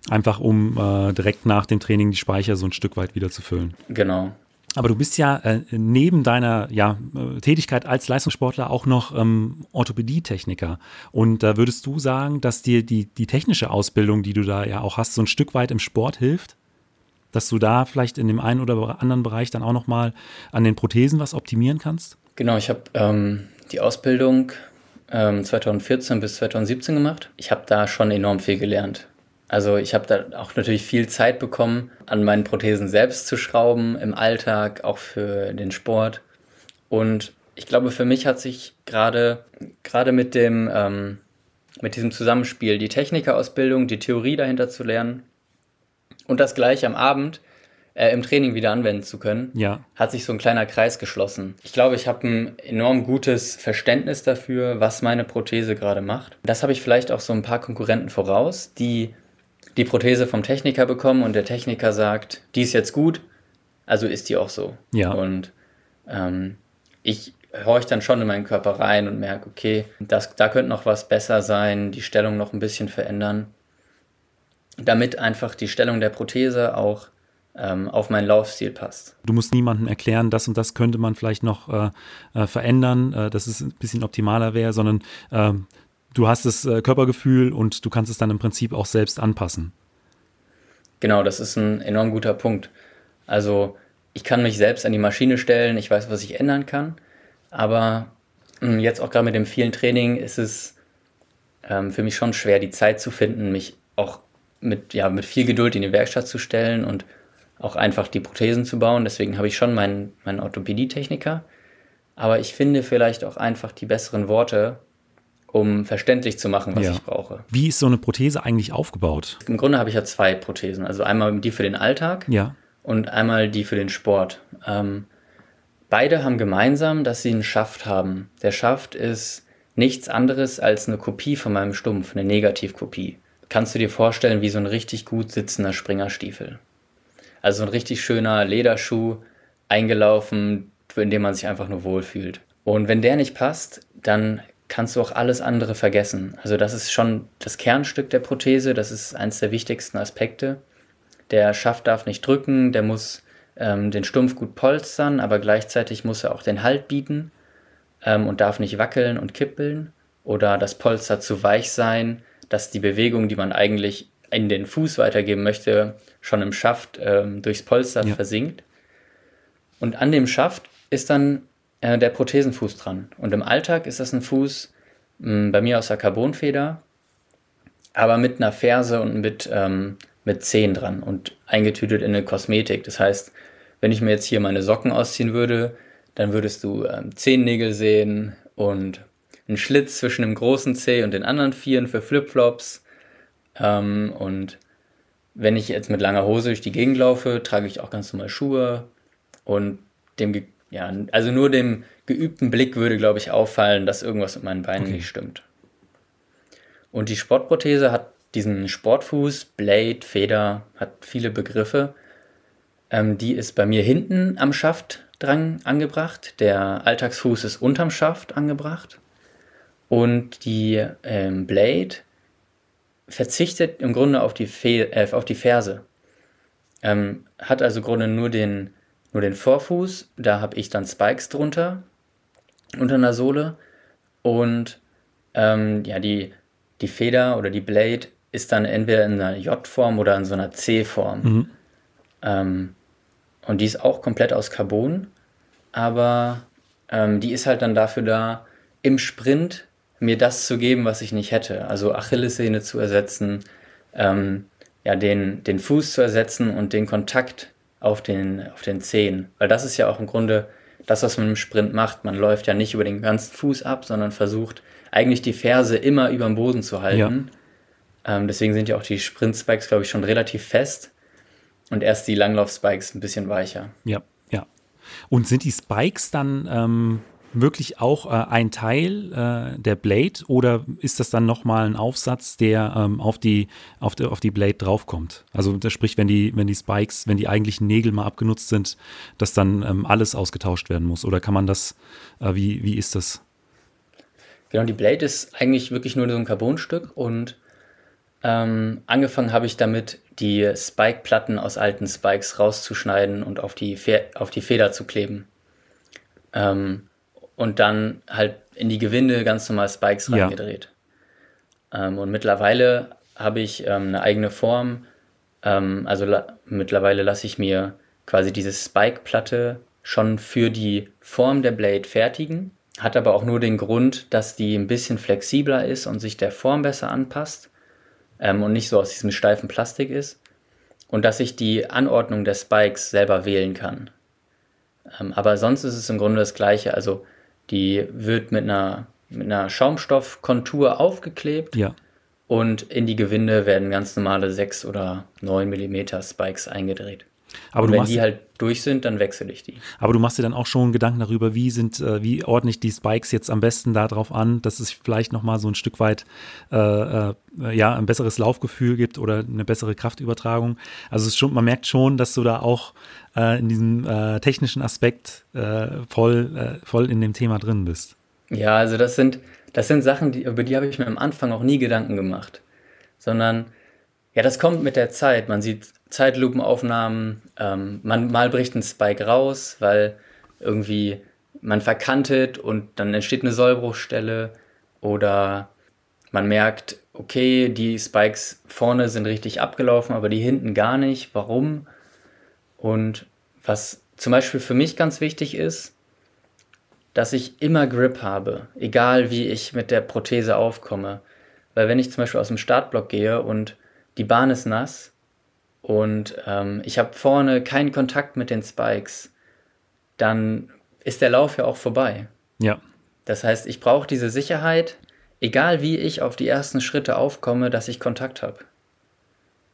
Einfach um äh, direkt nach dem Training die Speicher so ein Stück weit wieder zu füllen. Genau. Aber du bist ja äh, neben deiner ja, äh, Tätigkeit als Leistungssportler auch noch ähm, Orthopädietechniker. Und da würdest du sagen, dass dir die, die technische Ausbildung, die du da ja auch hast, so ein Stück weit im Sport hilft? Dass du da vielleicht in dem einen oder anderen Bereich dann auch nochmal an den Prothesen was optimieren kannst? Genau, ich habe ähm, die Ausbildung ähm, 2014 bis 2017 gemacht. Ich habe da schon enorm viel gelernt. Also ich habe da auch natürlich viel Zeit bekommen, an meinen Prothesen selbst zu schrauben im Alltag, auch für den Sport. Und ich glaube, für mich hat sich gerade gerade mit dem ähm, mit diesem Zusammenspiel die Technikerausbildung, die Theorie dahinter zu lernen und das gleich am Abend äh, im Training wieder anwenden zu können, ja. hat sich so ein kleiner Kreis geschlossen. Ich glaube, ich habe ein enorm gutes Verständnis dafür, was meine Prothese gerade macht. Das habe ich vielleicht auch so ein paar Konkurrenten voraus, die die Prothese vom Techniker bekommen und der Techniker sagt, die ist jetzt gut, also ist die auch so. Ja. Und ähm, ich horche dann schon in meinen Körper rein und merke, okay, das, da könnte noch was besser sein, die Stellung noch ein bisschen verändern, damit einfach die Stellung der Prothese auch ähm, auf meinen Laufstil passt. Du musst niemandem erklären, das und das könnte man vielleicht noch äh, äh, verändern, äh, dass es ein bisschen optimaler wäre, sondern ähm, du hast das äh, Körpergefühl und du kannst es dann im Prinzip auch selbst anpassen. Genau, das ist ein enorm guter Punkt. Also ich kann mich selbst an die Maschine stellen, ich weiß, was ich ändern kann, aber hm, jetzt auch gerade mit dem vielen Training ist es ähm, für mich schon schwer, die Zeit zu finden, mich auch mit, ja, mit viel Geduld in die Werkstatt zu stellen und auch einfach die Prothesen zu bauen. Deswegen habe ich schon meinen, meinen Orthopädie-Techniker. Aber ich finde vielleicht auch einfach die besseren Worte, um verständlich zu machen, was ja. ich brauche. Wie ist so eine Prothese eigentlich aufgebaut? Im Grunde habe ich ja zwei Prothesen. Also einmal die für den Alltag ja. und einmal die für den Sport. Ähm, beide haben gemeinsam, dass sie einen Schaft haben. Der Schaft ist nichts anderes als eine Kopie von meinem Stumpf, eine Negativkopie. Kannst du dir vorstellen, wie so ein richtig gut sitzender Springerstiefel. Also ein richtig schöner Lederschuh, eingelaufen, in dem man sich einfach nur wohlfühlt. Und wenn der nicht passt, dann kannst du auch alles andere vergessen. Also das ist schon das Kernstück der Prothese, das ist eines der wichtigsten Aspekte. Der Schaft darf nicht drücken, der muss ähm, den Stumpf gut polstern, aber gleichzeitig muss er auch den Halt bieten ähm, und darf nicht wackeln und kippeln oder das Polster zu weich sein, dass die Bewegung, die man eigentlich in den Fuß weitergeben möchte, schon im Schaft ähm, durchs Polster ja. versinkt. Und an dem Schaft ist dann äh, der Prothesenfuß dran. Und im Alltag ist das ein Fuß mh, hm, bei mir aus der Carbonfeder, aber mit einer Ferse und mit, ähm, mit Zehen dran und eingetütet in eine Kosmetik. Das heißt, wenn ich mir jetzt hier meine Socken ausziehen würde, dann würdest du ähm, Zehennägel sehen und einen Schlitz zwischen dem großen Zeh und den anderen Vieren für Flipflops. Ähm, und wenn ich jetzt mit langer Hose durch die Gegend laufe, trage ich auch ganz normal Schuhe und dem ja, also nur dem geübten Blick würde, glaube ich, auffallen, dass irgendwas mit meinen Beinen okay. nicht stimmt. Und die Sportprothese hat diesen Sportfuß, Blade, Feder, hat viele Begriffe. Ähm, die ist bei mir hinten am Schaft dran angebracht. Der Alltagsfuß ist unterm Schaft angebracht. Und die ähm, Blade verzichtet im Grunde auf die, Fe äh, auf die Ferse. Ähm, hat also im Grunde nur den nur den Vorfuß. Da habe ich dann Spikes drunter, unter einer Sohle. Und ähm, ja, die, die Feder oder die Blade ist dann entweder in einer J-Form oder in so einer C-Form. Mhm. Ähm, und die ist auch komplett aus Carbon, aber ähm, die ist halt dann dafür da, im Sprint mir das zu geben, was ich nicht hätte. Also Achillessehne zu ersetzen, ähm, ja, den, den Fuß zu ersetzen und den Kontakt auf den, auf den Zehen. Weil das ist ja auch im Grunde das, was man im Sprint macht. Man läuft ja nicht über den ganzen Fuß ab, sondern versucht eigentlich die Ferse immer über dem Boden zu halten. Ja. Ähm, deswegen sind ja auch die Sprint-Spikes, glaube ich, schon relativ fest und erst die Langlauf-Spikes ein bisschen weicher. Ja, ja. Und sind die Spikes dann ähm, wirklich auch äh, ein Teil äh, der Blade oder ist das dann nochmal ein Aufsatz, der ähm, auf, die, auf, die, auf die Blade draufkommt? Also sprich, wenn die, wenn die Spikes, wenn die eigentlichen Nägel mal abgenutzt sind, dass dann ähm, alles ausgetauscht werden muss? Oder kann man das, äh, wie, wie ist das? Genau, die Blade ist eigentlich wirklich nur so ein Carbonstück und ähm, angefangen habe ich damit, die Spike-Platten aus alten Spikes rauszuschneiden und auf die, Fe auf die Feder zu kleben. Ähm, und dann halt in die Gewinde ganz normal Spikes ja. reingedreht. Ähm, und mittlerweile habe ich ähm, eine eigene Form. Ähm, also la mittlerweile lasse ich mir quasi diese Spike-Platte schon für die Form der Blade fertigen. Hat aber auch nur den Grund, dass die ein bisschen flexibler ist und sich der Form besser anpasst ähm, und nicht so aus diesem steifen Plastik ist. Und dass ich die Anordnung der Spikes selber wählen kann. Ähm, aber sonst ist es im Grunde das Gleiche. Also die wird mit einer, mit einer Schaumstoffkontur aufgeklebt. Ja. Und in die Gewinde werden ganz normale 6 oder 9 mm Spikes eingedreht. Aber wenn die halt durch sind, dann wechsle ich die. Aber du machst dir dann auch schon Gedanken darüber, wie sind, äh, wie ordne ich die Spikes jetzt am besten darauf an, dass es vielleicht nochmal so ein Stück weit äh, äh, ja, ein besseres Laufgefühl gibt oder eine bessere Kraftübertragung. Also schon, man merkt schon, dass du da auch äh, in diesem äh, technischen Aspekt äh, voll, voll in dem Thema drin bist. Ja, also das sind, das sind Sachen, die, über die habe ich mir am Anfang auch nie Gedanken gemacht. Sondern ja, das kommt mit der Zeit. Man sieht Zeitlupenaufnahmen, ähm, man mal bricht ein Spike raus, weil irgendwie man verkantet und dann entsteht eine Sollbruchstelle oder man merkt, okay, die Spikes vorne sind richtig abgelaufen, aber die hinten gar nicht. Warum? Und was zum Beispiel für mich ganz wichtig ist, dass ich immer Grip habe, egal wie ich mit der Prothese aufkomme. Weil wenn ich zum Beispiel aus dem Startblock gehe und die Bahn ist nass und ähm, ich habe vorne keinen Kontakt mit den Spikes, dann ist der Lauf ja auch vorbei. Ja. Das heißt, ich brauche diese Sicherheit, egal wie ich auf die ersten Schritte aufkomme, dass ich Kontakt habe.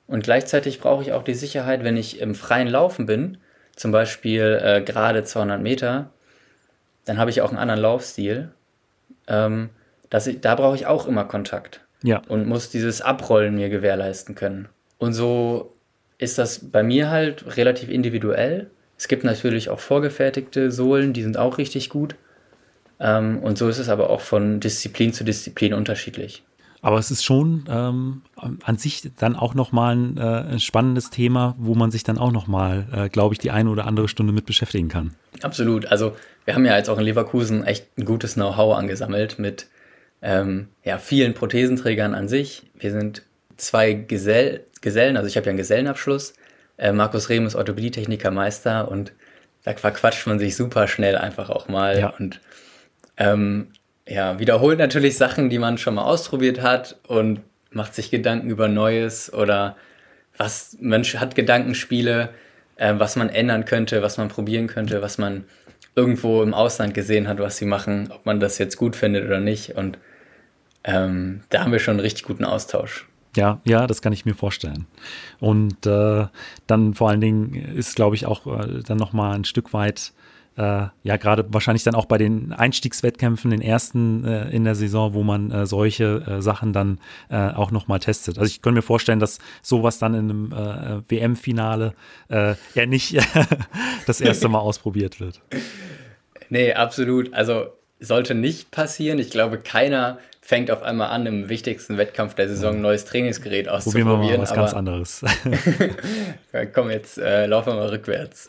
Und gleichzeitig brauche ich auch die Sicherheit, wenn ich im freien Laufen bin, zum Beispiel äh, gerade 200 Meter, dann habe ich auch einen anderen Laufstil. Ähm, dass ich, da brauche ich auch immer Kontakt ja. und muss dieses Abrollen mir gewährleisten können. Und so ist das bei mir halt relativ individuell. Es gibt natürlich auch vorgefertigte Sohlen, die sind auch richtig gut. Ähm, und so ist es aber auch von Disziplin zu Disziplin unterschiedlich. Aber es ist schon ähm, an sich dann auch nochmal ein, äh, ein spannendes Thema, wo man sich dann auch nochmal, äh, glaube ich, die eine oder andere Stunde mit beschäftigen kann. Absolut. Also wir haben ja jetzt auch in Leverkusen echt ein gutes Know-how angesammelt mit ähm, ja, vielen Prothesenträgern an sich. Wir sind zwei Gesell Gesellen, also ich habe ja einen Gesellenabschluss. Äh, Markus Rehm ist Orthopädietechniker-Meister und da verquatscht man sich super schnell einfach auch mal ja. und ähm, ja, wiederholt natürlich Sachen, die man schon mal ausprobiert hat und macht sich Gedanken über Neues oder was Mensch hat Gedankenspiele, äh, was man ändern könnte, was man probieren könnte, was man irgendwo im Ausland gesehen hat, was sie machen, ob man das jetzt gut findet oder nicht. Und ähm, da haben wir schon einen richtig guten Austausch. Ja, ja, das kann ich mir vorstellen. Und äh, dann vor allen Dingen ist, glaube ich, auch äh, dann nochmal ein Stück weit, äh, ja, gerade wahrscheinlich dann auch bei den Einstiegswettkämpfen, den ersten äh, in der Saison, wo man äh, solche äh, Sachen dann äh, auch nochmal testet. Also ich könnte mir vorstellen, dass sowas dann in einem äh, WM-Finale ja nicht das erste Mal ausprobiert wird. Nee, absolut. Also sollte nicht passieren. Ich glaube, keiner fängt auf einmal an, im wichtigsten Wettkampf der Saison ein neues Trainingsgerät auszuprobieren. Probieren wir mal was ganz anderes. komm, jetzt äh, laufen wir mal rückwärts.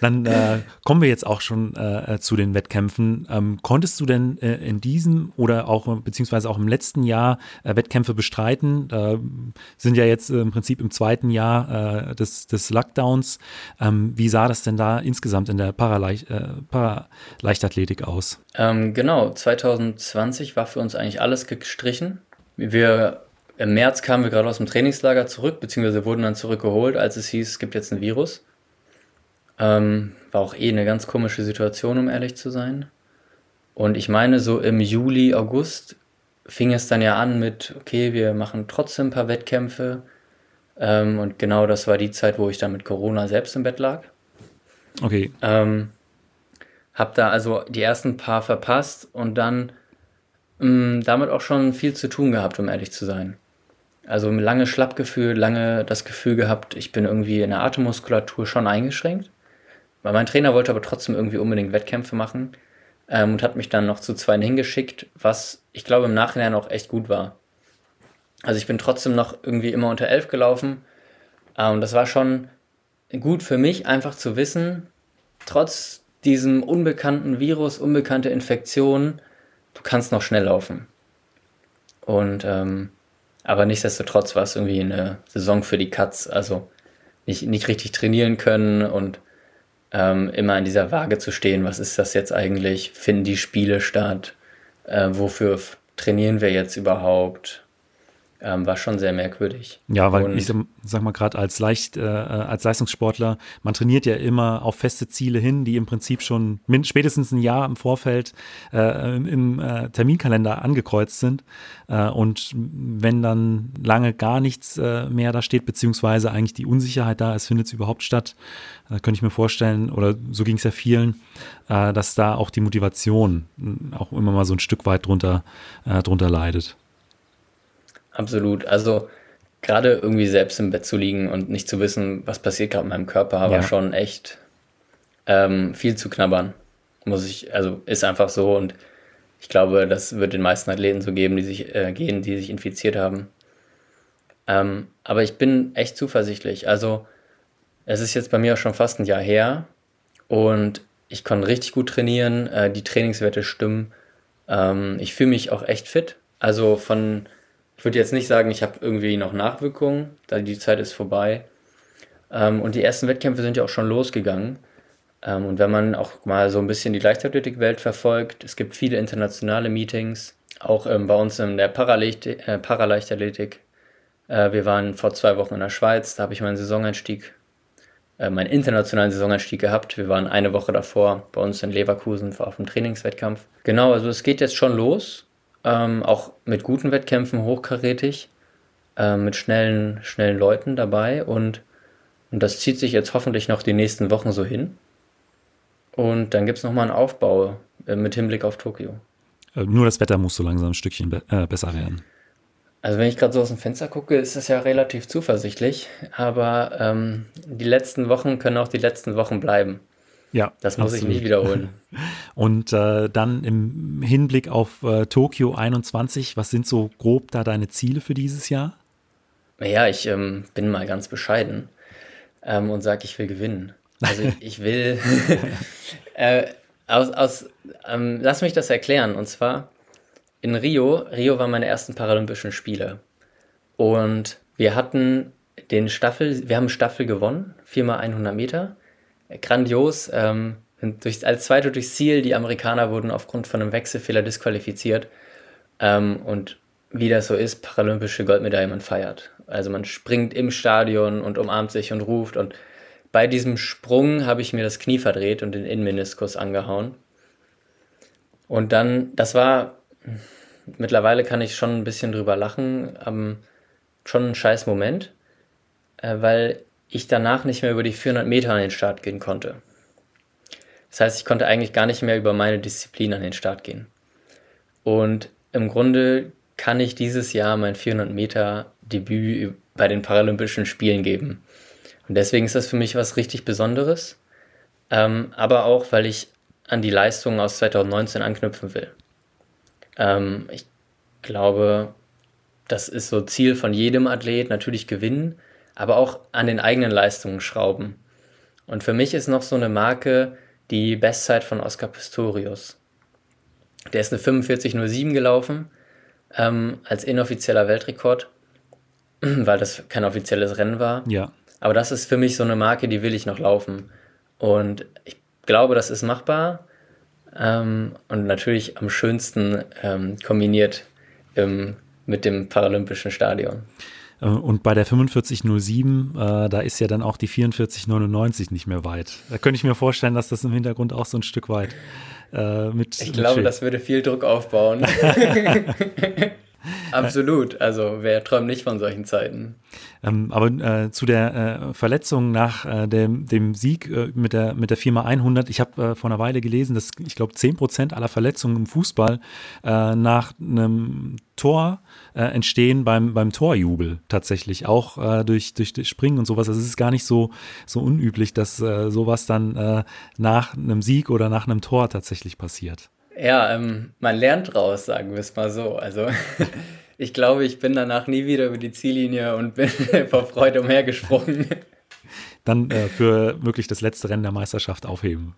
Dann äh, kommen wir jetzt auch schon äh, zu den Wettkämpfen. Ähm, konntest du denn äh, in diesem oder auch beziehungsweise auch im letzten Jahr äh, Wettkämpfe bestreiten? Sind ja jetzt im Prinzip im zweiten Jahr äh, des, des Lockdowns. Ähm, wie sah das denn da insgesamt in der Paraleicht, Paraleichtathletik aus? Ähm, genau, 2020 war für uns eigentlich alles gestrichen. Wir im März kamen wir gerade aus dem Trainingslager zurück, beziehungsweise wurden dann zurückgeholt, als es hieß, es gibt jetzt ein Virus. Ähm, war auch eh eine ganz komische Situation, um ehrlich zu sein. Und ich meine, so im Juli, August fing es dann ja an mit, okay, wir machen trotzdem ein paar Wettkämpfe. Ähm, und genau das war die Zeit, wo ich dann mit Corona selbst im Bett lag. Okay. Ähm, Habe da also die ersten paar verpasst und dann mh, damit auch schon viel zu tun gehabt, um ehrlich zu sein. Also lange Schlappgefühl, lange das Gefühl gehabt, ich bin irgendwie in der Atemmuskulatur schon eingeschränkt. Weil mein Trainer wollte aber trotzdem irgendwie unbedingt Wettkämpfe machen ähm, und hat mich dann noch zu zwei hingeschickt, was ich glaube im Nachhinein auch echt gut war. Also ich bin trotzdem noch irgendwie immer unter elf gelaufen äh, und das war schon gut für mich, einfach zu wissen, trotz diesem unbekannten Virus, unbekannte Infektion, du kannst noch schnell laufen. Und ähm, aber nichtsdestotrotz war es irgendwie eine Saison für die Cuts, also nicht, nicht richtig trainieren können und ähm, immer in dieser Waage zu stehen, was ist das jetzt eigentlich? Finden die Spiele statt? Äh, wofür trainieren wir jetzt überhaupt? Ähm, war schon sehr merkwürdig. Ja, weil und ich sag mal gerade als leicht äh, als Leistungssportler, man trainiert ja immer auf feste Ziele hin, die im Prinzip schon spätestens ein Jahr im Vorfeld äh, im, äh, Terminkalender angekreuzt sind. Äh, und wenn dann lange gar nichts äh, mehr da steht, beziehungsweise eigentlich die Unsicherheit da ist, findet es überhaupt statt, äh, könnte ich mir vorstellen, oder so ging es ja vielen, dass da auch die Motivation auch immer mal so ein Stück weit drunter, drunter leidet. Absolut. Also gerade irgendwie selbst im Bett zu liegen und nicht zu wissen, was passiert gerade in meinem Körper, ja. war schon echt ähm, viel zu knabbern. Muss ich, also ist einfach so und ich glaube, das wird den meisten Athleten so geben, die sich äh, gehen, die sich infiziert haben. Ähm, aber ich bin echt zuversichtlich. Also es ist jetzt bei mir auch schon fast ein Jahr her und ich konnte richtig gut trainieren, äh, die Trainingswerte stimmen. Ähm, ich fühle mich auch echt fit. Also von ich würde jetzt nicht sagen, ich habe irgendwie noch Nachwirkungen, da die Zeit ist vorbei. Ähm, und die ersten Wettkämpfe sind ja auch schon losgegangen. Ähm, und wenn man auch mal so ein bisschen die Leichtathletikwelt verfolgt, es gibt viele internationale Meetings, auch ähm, bei uns in der Paraleicht äh, Paraleichtathletik. Äh, wir waren vor zwei Wochen in der Schweiz, da habe ich meinen Saisoneinstieg, äh, meinen internationalen Saisoneinstieg gehabt. Wir waren eine Woche davor bei uns in Leverkusen auf dem Trainingswettkampf. Genau, also es geht jetzt schon los ähm, auch mit guten Wettkämpfen hochkarätig, äh, mit schnellen, schnellen Leuten dabei und, und das zieht sich jetzt hoffentlich noch die nächsten Wochen so hin. Und dann gibt es nochmal einen Aufbau äh, mit Hinblick auf Tokio. Äh, nur das Wetter muss so langsam ein Stückchen be äh, besser werden. Also wenn ich gerade so aus dem Fenster gucke, ist es ja relativ zuversichtlich, aber ähm, die letzten Wochen können auch die letzten Wochen bleiben. Ja, das muss absolut. ich nicht wiederholen. Und äh, dann im Hinblick auf äh, Tokio 21, was sind so grob da deine Ziele für dieses Jahr? Ja, ich ähm, bin mal ganz bescheiden ähm, und sage, ich will gewinnen. Also ich will, äh, aus, aus ähm, lass mich das erklären. Und zwar in Rio, Rio waren meine ersten Paralympischen Spiele. Und wir hatten den Staffel, wir haben Staffel gewonnen, viermal 100 Meter grandios. Ähm, durch, als Zweite durchs Ziel, die Amerikaner wurden aufgrund von einem Wechselfehler disqualifiziert. Ähm, und wie das so ist, paralympische Goldmedaille, man feiert. Also man springt im Stadion und umarmt sich und ruft. Und bei diesem Sprung habe ich mir das Knie verdreht und den Innenmeniskus angehauen. Und dann, das war, mittlerweile kann ich schon ein bisschen drüber lachen, ähm, schon ein scheiß Moment, äh, weil ich danach nicht mehr über die 400 Meter an den Start gehen konnte. Das heißt, ich konnte eigentlich gar nicht mehr über meine Disziplin an den Start gehen. Und im Grunde kann ich dieses Jahr mein 400 Meter Debüt bei den Paralympischen Spielen geben. Und deswegen ist das für mich was richtig Besonderes. Ähm, aber auch, weil ich an die Leistungen aus 2019 anknüpfen will. Ähm, ich glaube, das ist so Ziel von jedem Athlet, natürlich gewinnen, aber auch an den eigenen Leistungen schrauben. Und für mich ist noch so eine Marke die Bestzeit von Oscar Pistorius. Der ist eine 45.07 gelaufen ähm, als inoffizieller Weltrekord, weil das kein offizielles Rennen war. Ja. Aber das ist für mich so eine Marke, die will ich noch laufen. Und ich glaube, das ist machbar. Ähm, und natürlich am schönsten ähm, kombiniert im, mit dem Paralympischen Stadion. Äh, und bei der 4507, äh, da ist ja dann auch die 4499 nicht mehr weit. Da könnte ich mir vorstellen, dass das im Hintergrund auch so ein Stück weit äh, mit. Ich glaube, mit das würde viel Druck aufbauen. Absolut. Also wer träumt nicht von solchen Zeiten? Ähm, aber äh, zu der äh, Verletzung nach äh, dem, dem, Sieg äh, mit, der, mit der Firma 100, ich habe äh, vor einer Weile gelesen, dass ich glaube 10% aller Verletzungen im Fußball äh, nach einem Tor entstehen beim, beim Torjubel tatsächlich, auch durch, durch Springen und sowas. Also es ist gar nicht so, so unüblich, dass sowas dann nach einem Sieg oder nach einem Tor tatsächlich passiert. Ja, ähm, man lernt draus, sagen wir es mal so. Also ich glaube, ich bin danach nie wieder über die Ziellinie und bin vor Freude umhergesprungen. Dann äh, für wirklich das letzte Rennen der Meisterschaft aufheben.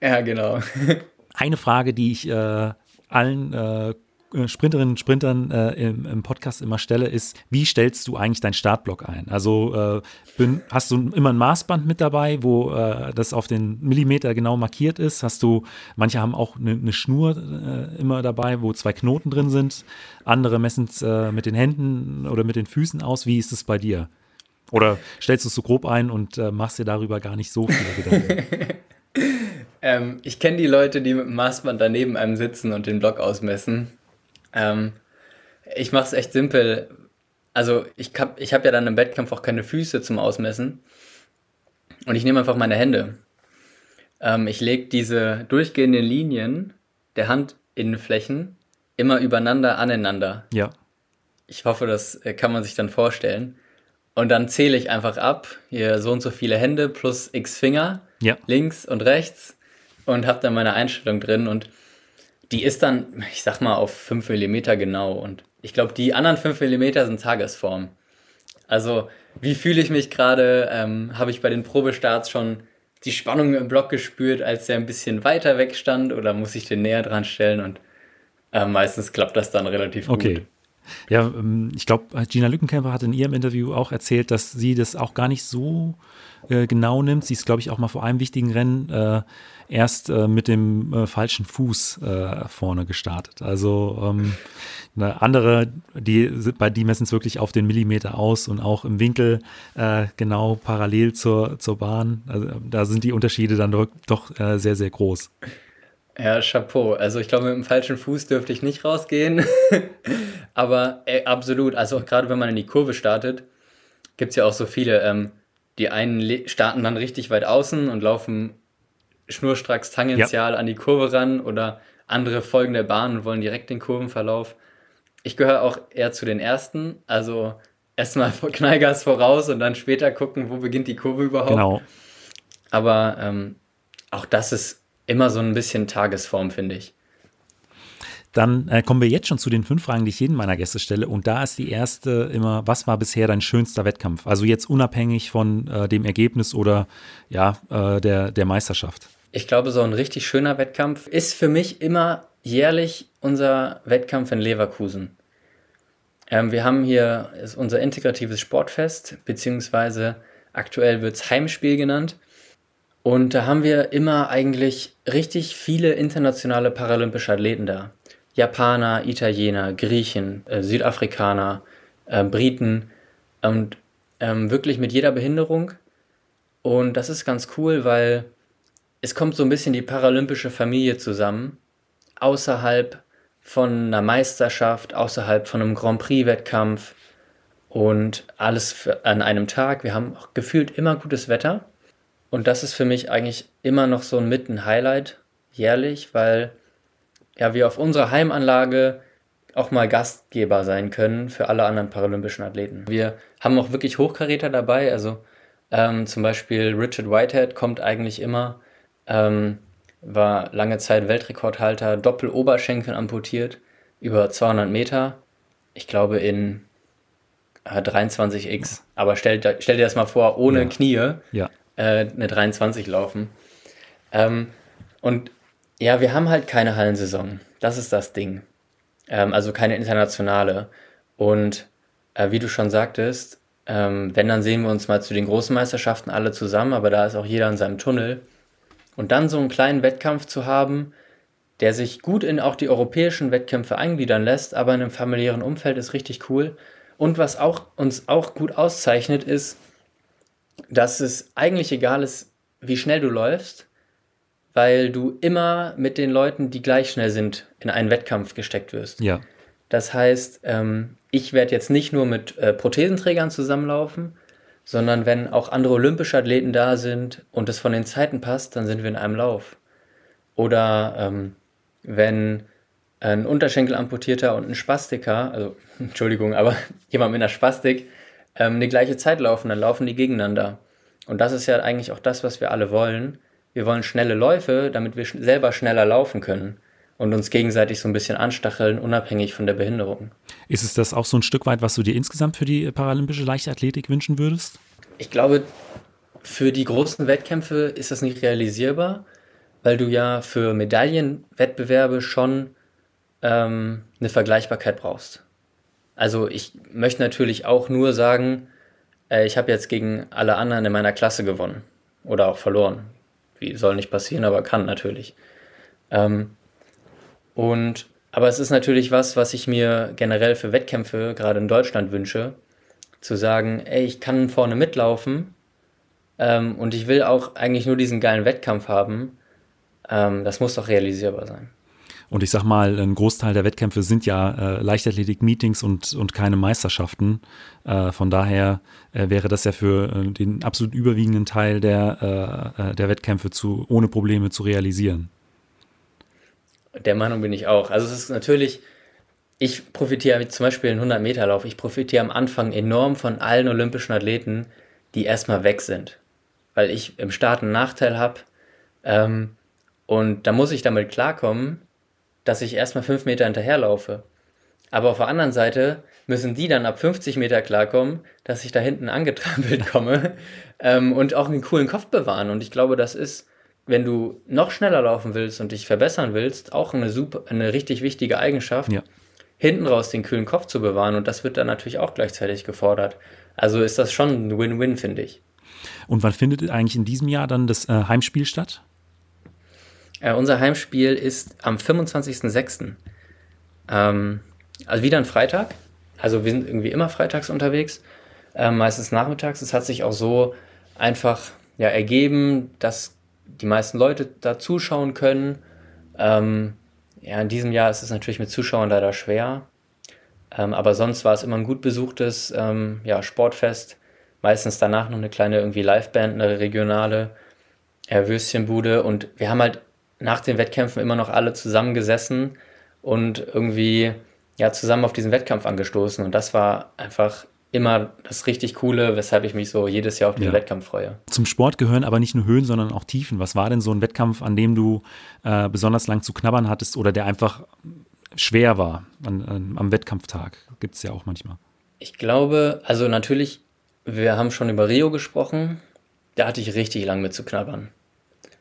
Ja, genau. Eine Frage, die ich äh, allen äh, Sprinterinnen und Sprintern äh, im, im, Podcast immer stelle, ist, wie stellst du eigentlich deinen Startblock ein? Also äh, bin, hast du immer ein Maßband mit dabei, wo äh, das auf den Millimeter genau markiert ist? Hast du, manche haben auch eine, eine Schnur äh, immer dabei, wo zwei Knoten drin sind. Andere messen es äh, mit den Händen oder mit den Füßen aus. Wie ist es bei dir? Oder stellst du es so grob ein und machst dir darüber gar nicht so viele Gedanken? ähm, ich kenne die Leute, die mit dem Maßband daneben einem sitzen und den Block ausmessen. Ähm, ich mache es echt simpel. Also ich habe ich hab ja dann im Wettkampf auch keine Füße zum Ausmessen. Und ich nehme einfach meine Hände. Ähm, ich lege diese durchgehenden Linien der Handinnenflächen immer übereinander aneinander. Ja. Ich hoffe, das äh, kann man sich dann vorstellen. Und dann zähle ich einfach ab, hier so und so viele Hände plus x Finger, ja. links und rechts und habe dann meine Einstellung drin. Und die ist dann, ich sag mal, auf 5 mm genau. Und ich glaube, die anderen 5 mm sind Tagesform. Also, wie fühle ich mich gerade? Ähm, Habe ich bei den Probestarts schon die Spannung im Block gespürt, als der ein bisschen weiter weg stand? Oder muss ich den näher dran stellen? Und äh, meistens klappt das dann relativ okay. gut. Ja, ähm, ich glaube, Gina Lückenkämper hat in ihrem Interview auch erzählt, dass sie das auch gar nicht so äh, genau nimmt. Sie ist, glaube ich, auch mal vor einem wichtigen Rennen äh, erst äh, mit dem äh, falschen Fuß äh, vorne gestartet. Also ähm, eine andere, die, bei die messen es wirklich auf den Millimeter aus und auch im Winkel äh, genau parallel zur, zur Bahn. Also, da sind die Unterschiede dann doch, doch äh, sehr, sehr groß. Ja, Chapeau. Also ich glaube, mit dem falschen Fuß dürfte ich nicht rausgehen. Aber ey, absolut. Also gerade wenn man in die Kurve startet, gibt es ja auch so viele. Ähm, die einen starten dann richtig weit außen und laufen schnurstracks tangential ja. an die Kurve ran oder andere folgen der Bahn und wollen direkt den Kurvenverlauf. Ich gehöre auch eher zu den ersten, also erstmal Knallgas voraus und dann später gucken, wo beginnt die Kurve überhaupt. Genau. Aber ähm, auch das ist immer so ein bisschen Tagesform, finde ich. Dann äh, kommen wir jetzt schon zu den fünf Fragen, die ich jedem meiner Gäste stelle. Und da ist die erste immer, was war bisher dein schönster Wettkampf? Also jetzt unabhängig von äh, dem Ergebnis oder ja, äh, der, der Meisterschaft. Ich glaube, so ein richtig schöner Wettkampf ist für mich immer jährlich unser Wettkampf in Leverkusen. Ähm, wir haben hier unser integratives Sportfest, beziehungsweise aktuell wird es Heimspiel genannt. Und da haben wir immer eigentlich richtig viele internationale paralympische Athleten da. Japaner, Italiener, Griechen, äh, Südafrikaner, äh, Briten und ähm, wirklich mit jeder Behinderung. Und das ist ganz cool, weil es kommt so ein bisschen die paralympische Familie zusammen, außerhalb von einer Meisterschaft, außerhalb von einem Grand Prix-Wettkampf und alles an einem Tag. Wir haben auch gefühlt immer gutes Wetter und das ist für mich eigentlich immer noch so ein mitten Highlight jährlich, weil ja wir auf unserer Heimanlage auch mal Gastgeber sein können für alle anderen paralympischen Athleten. Wir haben auch wirklich Hochkaräter dabei, also ähm, zum Beispiel Richard Whitehead kommt eigentlich immer ähm, war lange Zeit Weltrekordhalter, Doppeloberschenkel amputiert, über 200 Meter. Ich glaube in äh, 23x. Aber stell, stell dir das mal vor, ohne ja. Knie ja. Äh, eine 23 laufen. Ähm, und ja, wir haben halt keine Hallensaison. Das ist das Ding. Ähm, also keine internationale. Und äh, wie du schon sagtest, ähm, wenn, dann sehen wir uns mal zu den großen Meisterschaften alle zusammen, aber da ist auch jeder in seinem Tunnel. Und dann so einen kleinen Wettkampf zu haben, der sich gut in auch die europäischen Wettkämpfe eingliedern lässt, aber in einem familiären Umfeld ist richtig cool. Und was auch, uns auch gut auszeichnet, ist, dass es eigentlich egal ist, wie schnell du läufst, weil du immer mit den Leuten, die gleich schnell sind, in einen Wettkampf gesteckt wirst. Ja. Das heißt, ähm, ich werde jetzt nicht nur mit äh, Prothesenträgern zusammenlaufen, sondern wenn auch andere olympische Athleten da sind und es von den Zeiten passt, dann sind wir in einem Lauf. Oder ähm, wenn ein Unterschenkelamputierter und ein Spastiker, also Entschuldigung, aber jemand mit einer Spastik, ähm, eine gleiche Zeit laufen, dann laufen die gegeneinander. Und das ist ja eigentlich auch das, was wir alle wollen. Wir wollen schnelle Läufe, damit wir sch selber schneller laufen können und uns gegenseitig so ein bisschen anstacheln, unabhängig von der Behinderung. Ist es das auch so ein Stück weit, was du dir insgesamt für die paralympische Leichtathletik wünschen würdest? Ich glaube, für die großen Wettkämpfe ist das nicht realisierbar, weil du ja für Medaillenwettbewerbe schon ähm, eine Vergleichbarkeit brauchst. Also ich möchte natürlich auch nur sagen, äh, ich habe jetzt gegen alle anderen in meiner Klasse gewonnen oder auch verloren. Wie soll nicht passieren, aber kann natürlich. Ähm, und aber es ist natürlich was, was ich mir generell für Wettkämpfe gerade in Deutschland wünsche, zu sagen, ey, ich kann vorne mitlaufen ähm, und ich will auch eigentlich nur diesen geilen Wettkampf haben. Ähm, das muss doch realisierbar sein. Und ich sag mal, ein Großteil der Wettkämpfe sind ja äh, Leichtathletik-Meetings und, und keine Meisterschaften. Äh, von daher äh, wäre das ja für äh, den absolut überwiegenden Teil der, äh, äh, der Wettkämpfe zu, ohne Probleme zu realisieren. Der Meinung bin ich auch. Also es ist natürlich, ich profitiere zum Beispiel in 100-Meter-Lauf, ich profitiere am Anfang enorm von allen olympischen Athleten, die erstmal weg sind. Weil ich im Start einen Nachteil habe. Ähm, und da muss ich damit klarkommen, dass ich erstmal fünf Meter hinterherlaufe. Aber auf der anderen Seite müssen die dann ab 50 Meter klarkommen, dass ich da hinten angetrampelt komme ähm, und auch einen coolen Kopf bewahren. Und ich glaube, das ist, wenn du noch schneller laufen willst und dich verbessern willst, auch eine super, eine richtig wichtige Eigenschaft, ja. hinten raus den kühlen Kopf zu bewahren. Und das wird dann natürlich auch gleichzeitig gefordert. Also ist das schon ein Win-Win, finde ich. Und wann findet eigentlich in diesem Jahr dann das äh, Heimspiel statt? Äh, unser Heimspiel ist am 25.06. Ähm, also wieder ein Freitag. Also wir sind irgendwie immer freitags unterwegs, äh, meistens nachmittags. Es hat sich auch so einfach ja, ergeben, dass die meisten Leute da zuschauen können. Ähm, ja, in diesem Jahr ist es natürlich mit Zuschauern leider schwer. Ähm, aber sonst war es immer ein gut besuchtes ähm, ja, Sportfest. Meistens danach noch eine kleine irgendwie Liveband, eine regionale äh, Würstchenbude. Und wir haben halt nach den Wettkämpfen immer noch alle zusammengesessen und irgendwie ja zusammen auf diesen Wettkampf angestoßen. Und das war einfach immer das richtig Coole, weshalb ich mich so jedes Jahr auf den ja. Wettkampf freue. Zum Sport gehören aber nicht nur Höhen, sondern auch Tiefen. Was war denn so ein Wettkampf, an dem du äh, besonders lang zu knabbern hattest oder der einfach schwer war an, an, am Wettkampftag? Gibt es ja auch manchmal. Ich glaube, also natürlich, wir haben schon über Rio gesprochen. Da hatte ich richtig lang mit zu knabbern.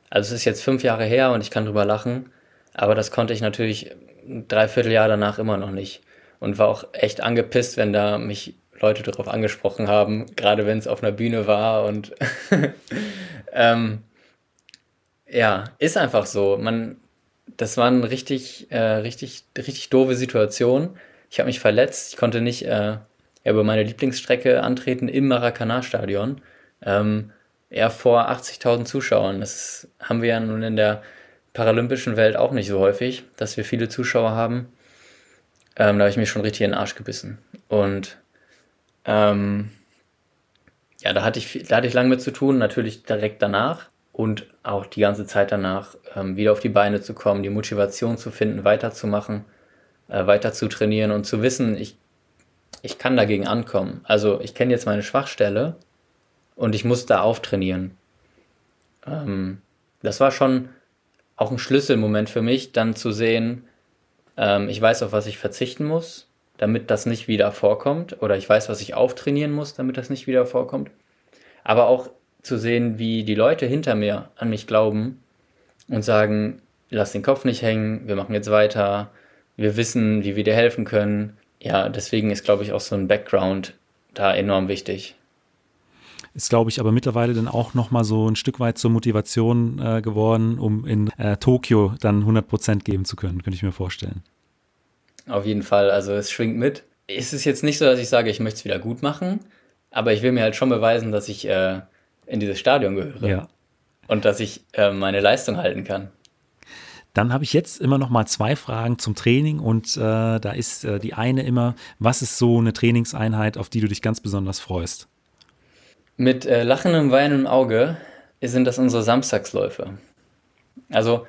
Also es ist jetzt fünf Jahre her und ich kann drüber lachen, aber das konnte ich natürlich ein Dreivierteljahr danach immer noch nicht. Und war auch echt angepisst, wenn da mich Leute darauf angesprochen haben, gerade wenn es auf einer Bühne war und ähm, ja, ist einfach so. Man, das war eine richtig, äh, richtig, richtig doofe Situation. Ich habe mich verletzt, ich konnte nicht äh, über meine Lieblingsstrecke antreten im Maracanã-Stadion. Ähm, ja, vor 80.000 Zuschauern. Das haben wir ja nun in der paralympischen Welt auch nicht so häufig, dass wir viele Zuschauer haben. Ähm, da habe ich mich schon richtig in den Arsch gebissen. Und ähm, ja, da hatte ich, da hatte ich lange mit zu tun, natürlich direkt danach und auch die ganze Zeit danach, ähm, wieder auf die Beine zu kommen, die Motivation zu finden, weiterzumachen, äh, weiter zu trainieren und zu wissen, ich, ich kann dagegen ankommen. Also ich kenne jetzt meine Schwachstelle und ich muss da auftrainieren. Ähm, das war schon auch ein Schlüsselmoment für mich, dann zu sehen, ähm, ich weiß, auf was ich verzichten muss, damit das nicht wieder vorkommt, oder ich weiß, was ich auftrainieren muss, damit das nicht wieder vorkommt. Aber auch zu sehen, wie die Leute hinter mir an mich glauben und sagen, lass den Kopf nicht hängen, wir machen jetzt weiter, wir wissen, wie wir dir helfen können. Ja, deswegen ist, glaube ich, auch so ein Background da enorm wichtig. Ist, glaube ich, aber mittlerweile dann auch nochmal so ein Stück weit zur Motivation äh, geworden, um in äh, Tokio dann 100 Prozent geben zu können, könnte ich mir vorstellen. Auf jeden Fall, also es schwingt mit. Es ist jetzt nicht so, dass ich sage, ich möchte es wieder gut machen, aber ich will mir halt schon beweisen, dass ich äh, in dieses Stadion gehöre. Ja. Und dass ich äh, meine Leistung halten kann. Dann habe ich jetzt immer noch mal zwei Fragen zum Training und äh, da ist äh, die eine immer, was ist so eine Trainingseinheit, auf die du dich ganz besonders freust? Mit äh, lachendem, weinendem Auge sind das unsere Samstagsläufe. Also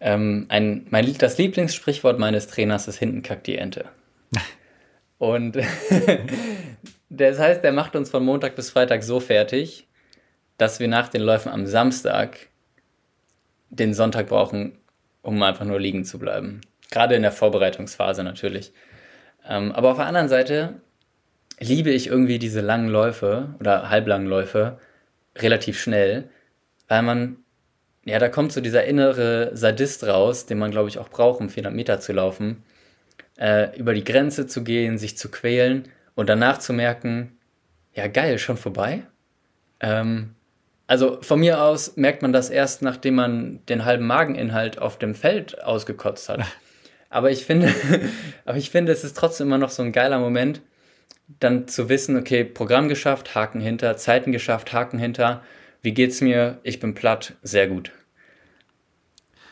ähm, ein, mein, das Lieblingssprichwort meines Trainers ist hinten kackt die Ente. Und das heißt, der macht uns von Montag bis Freitag so fertig, dass wir nach den Läufen am Samstag den Sonntag brauchen, um einfach nur liegen zu bleiben. Gerade in der Vorbereitungsphase natürlich. Ähm, aber auf der anderen Seite liebe ich irgendwie diese langen Läufe oder halblangen Läufe relativ schnell, weil man, ja, da kommt so dieser innere Sadist raus, den man, glaube ich, auch braucht, um 400 Meter zu laufen, äh, über die Grenze zu gehen, sich zu quälen und danach zu merken, ja, geil, schon vorbei. Ähm, also von mir aus merkt man das erst, nachdem man den halben Mageninhalt auf dem Feld ausgekotzt hat. Aber ich finde, aber ich finde, es ist trotzdem immer noch so ein geiler Moment, dann zu wissen, okay, Programm geschafft, Haken hinter, Zeiten geschafft, Haken hinter. Wie geht's mir? Ich bin platt, sehr gut.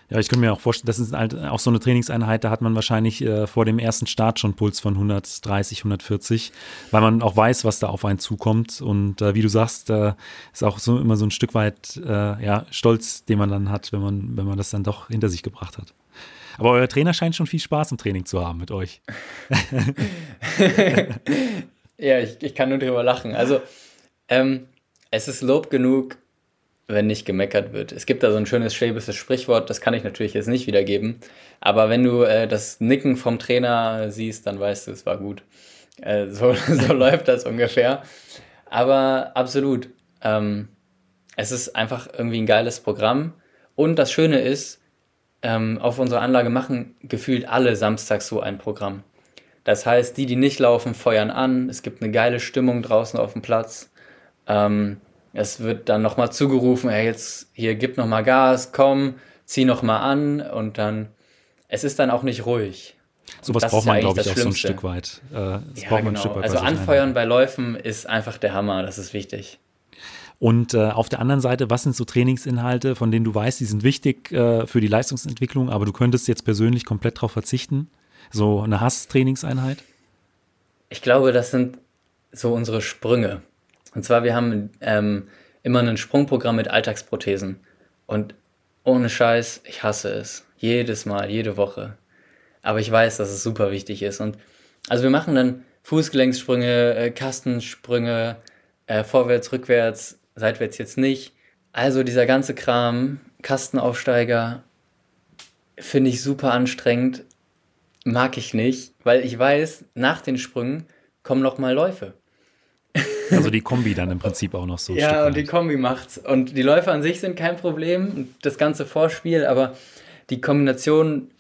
Ja, ich könnte mir auch vorstellen, das ist halt auch so eine Trainingseinheit, da hat man wahrscheinlich äh, vor dem ersten Start schon Puls von 130, 140, weil man auch weiß, was da auf einen zukommt. Und äh, wie du sagst, äh, ist auch so immer so ein Stück weit äh, ja, Stolz, den man dann hat, wenn man, wenn man das dann doch hinter sich gebracht hat. Aber euer Trainer scheint schon viel Spaß im Training zu haben mit euch. ja, ich, ich kann nur drüber lachen. Also, ähm, es ist Lob genug, wenn nicht gemeckert wird. Es gibt da so ein schönes schwäbisches Sprichwort, das kann ich natürlich jetzt nicht wiedergeben. Aber wenn du äh, das Nicken vom Trainer siehst, dann weißt du, es war gut. Äh, so, so läuft das ungefähr. Aber absolut. Ähm, es ist einfach irgendwie ein geiles Programm. Und das Schöne ist, ähm, auf unserer Anlage machen gefühlt alle samstags so ein Programm. Das heißt, die, die nicht laufen, feuern an. Es gibt eine geile Stimmung draußen auf dem Platz. Ähm, es wird dann nochmal zugerufen, hey, jetzt hier gib nochmal Gas, komm, zieh nochmal an und dann, es ist dann auch nicht ruhig. Sowas braucht man, glaube ich, auch so ein Stück weit. Äh, ja, genau. Stück weit also anfeuern bei Läufen ist einfach der Hammer, das ist wichtig. Und äh, auf der anderen Seite, was sind so Trainingsinhalte, von denen du weißt, die sind wichtig äh, für die Leistungsentwicklung, aber du könntest jetzt persönlich komplett darauf verzichten? So eine Hass-Trainingseinheit? Ich glaube, das sind so unsere Sprünge. Und zwar, wir haben ähm, immer ein Sprungprogramm mit Alltagsprothesen. Und ohne Scheiß, ich hasse es. Jedes Mal, jede Woche. Aber ich weiß, dass es super wichtig ist. Und also wir machen dann Fußgelenkssprünge, äh, Kastensprünge, äh, vorwärts, rückwärts, seitwärts jetzt nicht. Also dieser ganze Kram, Kastenaufsteiger, finde ich super anstrengend, mag ich nicht, weil ich weiß, nach den Sprüngen kommen noch mal Läufe. Also die Kombi dann im Prinzip auch noch so. ja, und die Kombi macht's. Und die Läufe an sich sind kein Problem, das ganze Vorspiel, aber die Kombination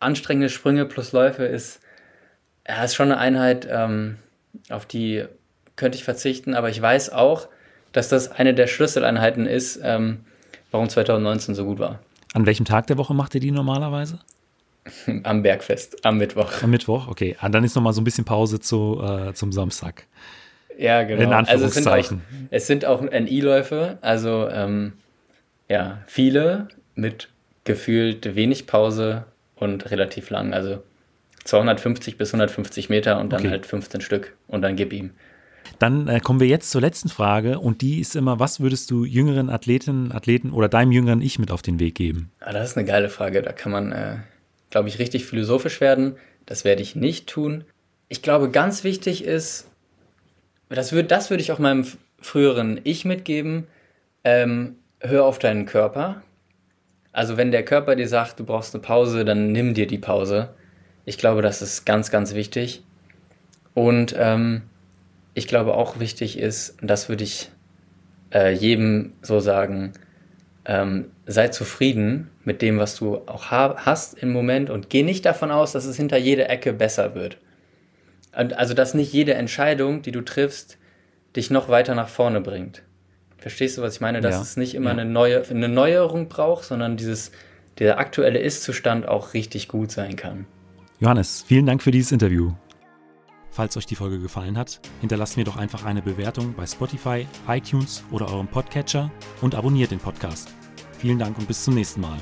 anstrengende Sprünge plus Läufe ist, ja, ist schon eine Einheit, ähm, auf die könnte ich verzichten, aber ich weiß auch, dass das eine der Schlüsseleinheiten ist, ähm, warum 2019 so gut war. An welchem Tag der Woche macht ihr die normalerweise? Am Bergfest, am Mittwoch. Am Mittwoch, okay. Ah, dann ist noch mal so ein bisschen Pause zu, äh, zum Samstag. Ja, genau. In Anführungszeichen. Also es sind auch, auch NI-Läufe, also ähm, ja, viele mit gefühlt wenig Pause und relativ lang. Also 250 bis 150 Meter und dann okay. halt 15 Stück und dann gib ihm. Dann äh, kommen wir jetzt zur letzten Frage und die ist immer, was würdest du jüngeren Athletinnen, Athleten oder deinem jüngeren Ich mit auf den Weg geben? Ah, das ist eine geile Frage. Da kann man, äh, glaube ich, richtig philosophisch werden. Das werde ich nicht tun. Ich glaube, ganz wichtig ist, das würde das würd ich auch meinem früheren Ich mitgeben, ähm, hör auf deinen Körper. Also wenn der Körper dir sagt, du brauchst eine Pause, dann nimm dir die Pause. Ich glaube, das ist ganz, ganz wichtig. Und ähm, ich glaube auch wichtig ist, das würde ich äh, jedem so sagen, ähm, sei zufrieden mit dem, was du auch ha hast im Moment und geh nicht davon aus, dass es hinter jeder Ecke besser wird. Also, dass nicht jede Entscheidung, die du triffst, dich noch weiter nach vorne bringt. Verstehst du, was ich meine? Dass ja. es nicht immer ja. eine, neue, eine Neuerung braucht, sondern dieses, der aktuelle Ist-Zustand auch richtig gut sein kann. Johannes, vielen Dank für dieses Interview. Falls euch die Folge gefallen hat, hinterlasst mir doch einfach eine Bewertung bei Spotify, iTunes oder eurem Podcatcher und abonniert den Podcast. Vielen Dank und bis zum nächsten Mal.